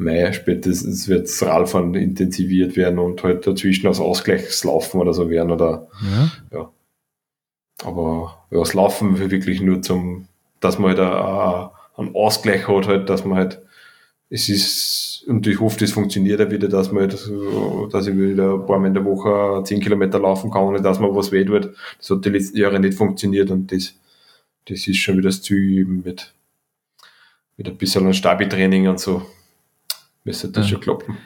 Mai spätestens wird das Radfahren intensiviert werden und halt dazwischen als Ausgleichslaufen oder so werden oder ja. ja. Aber ja, das Laufen wirklich nur zum, dass man halt einen Ausgleich hat, halt, dass man halt, es ist, und ich hoffe, das funktioniert ja wieder, dass man halt, dass ich wieder ein paar Mal in der Woche 10 Kilometer laufen kann, ohne dass man was weh tut. Das hat die letzten Jahre nicht funktioniert und das, das ist schon wieder das Ziel eben mit, mit ein bisschen Stabi-Training und so müsste das ja. schon klappen.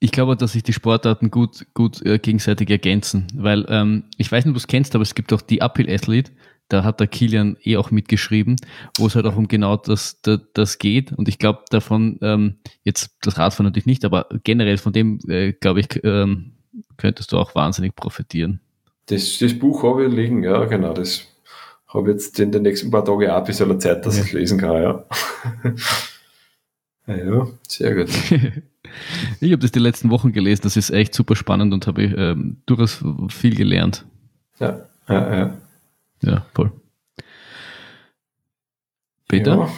Ich glaube, dass sich die Sportarten gut, gut äh, gegenseitig ergänzen, weil ähm, ich weiß nicht, ob du es kennst, aber es gibt auch die Uphill Athlete, da hat der Kilian eh auch mitgeschrieben, wo es halt auch um genau das, das, das geht. Und ich glaube davon, ähm, jetzt das Radfahren natürlich nicht, aber generell von dem, äh, glaube ich, ähm, könntest du auch wahnsinnig profitieren. Das, das Buch habe ich liegen, ja, genau. Das habe ich jetzt in den nächsten paar Tagen auch ein bisschen Zeit, dass ja. ich lesen kann, ja. Ja, sehr gut. ich habe das die letzten Wochen gelesen, das ist echt super spannend und habe ähm, durchaus viel gelernt. Ja, ja, ja. Ja, voll. Peter, ja.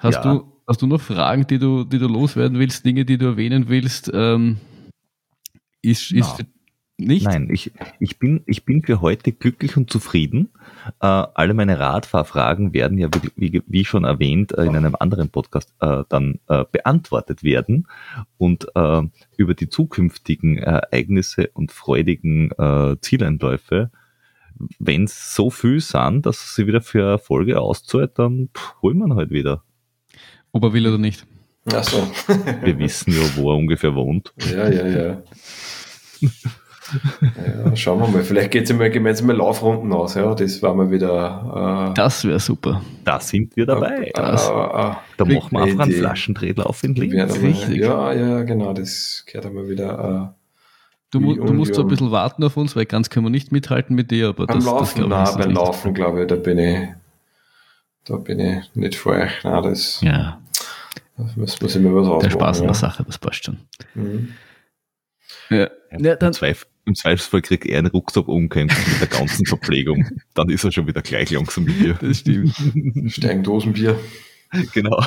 hast, ja. Du, hast du noch Fragen, die du, die du loswerden willst, Dinge, die du erwähnen willst? Ähm, ist, ist, nicht? Nein, ich, ich, bin, ich bin für heute glücklich und zufrieden. Äh, alle meine Radfahrfragen werden ja, wie, wie schon erwähnt, äh, in einem anderen Podcast äh, dann äh, beantwortet werden. Und äh, über die zukünftigen Ereignisse und freudigen äh, Zieleinläufe, wenn es so viel sind, dass sie wieder für Erfolge auszahlt, dann pff, holen wir ihn halt wieder. Ob er will oder nicht. Ach so. wir wissen ja, wo er ungefähr wohnt. Ja, ja, ja. Ja, schauen wir mal. Vielleicht geht es mal gemeinsam Laufrunden aus. Ja, das war mal wieder. Äh, das wäre super. Da sind wir dabei. Äh, äh, da machen wir einfach einen Flaschendrehlauf in Linz. Richtig. Ja, ja, genau. Das gehört einmal wieder. Äh, du, mu du musst so ein bisschen warten auf uns, weil ganz können wir nicht mithalten mit dir. Aber beim das, Laufen, das, nein, beim Laufen, glaube ich, da bin ich, da bin ich nicht vor euch. Nein, das, ja. das muss, muss ich mir was ausmachen. Der Spaß in der Sache, das passt schon. Mhm. Ja. ja Im, Zweif Im Zweifelsfall kriegt er einen Rucksack umgehängt mit der ganzen Verpflegung. Dann ist er schon wieder gleich langsam mit dir. Das stimmt. Steindosenbier. Genau.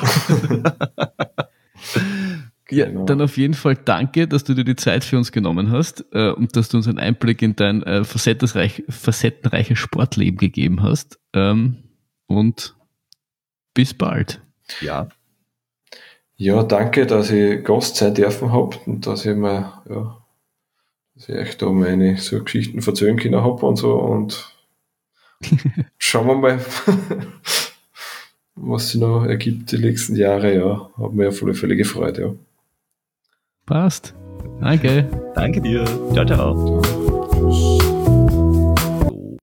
Ja, Genau. dann auf jeden Fall danke, dass du dir die Zeit für uns genommen hast äh, und dass du uns einen Einblick in dein äh, facettenreich, facettenreiches Sportleben gegeben hast. Ähm, und bis bald. Ja, Ja, danke, dass ich Gast sein dürfen hab und dass ich mir, ja, dass ich euch da meine so Geschichten erzählen können hab und so und schauen wir mal, was sich noch ergibt die nächsten Jahre, ja. Hat mir auf alle Fälle gefreut, ja. Passt. Danke. danke dir. Ciao, ciao. Tschüss.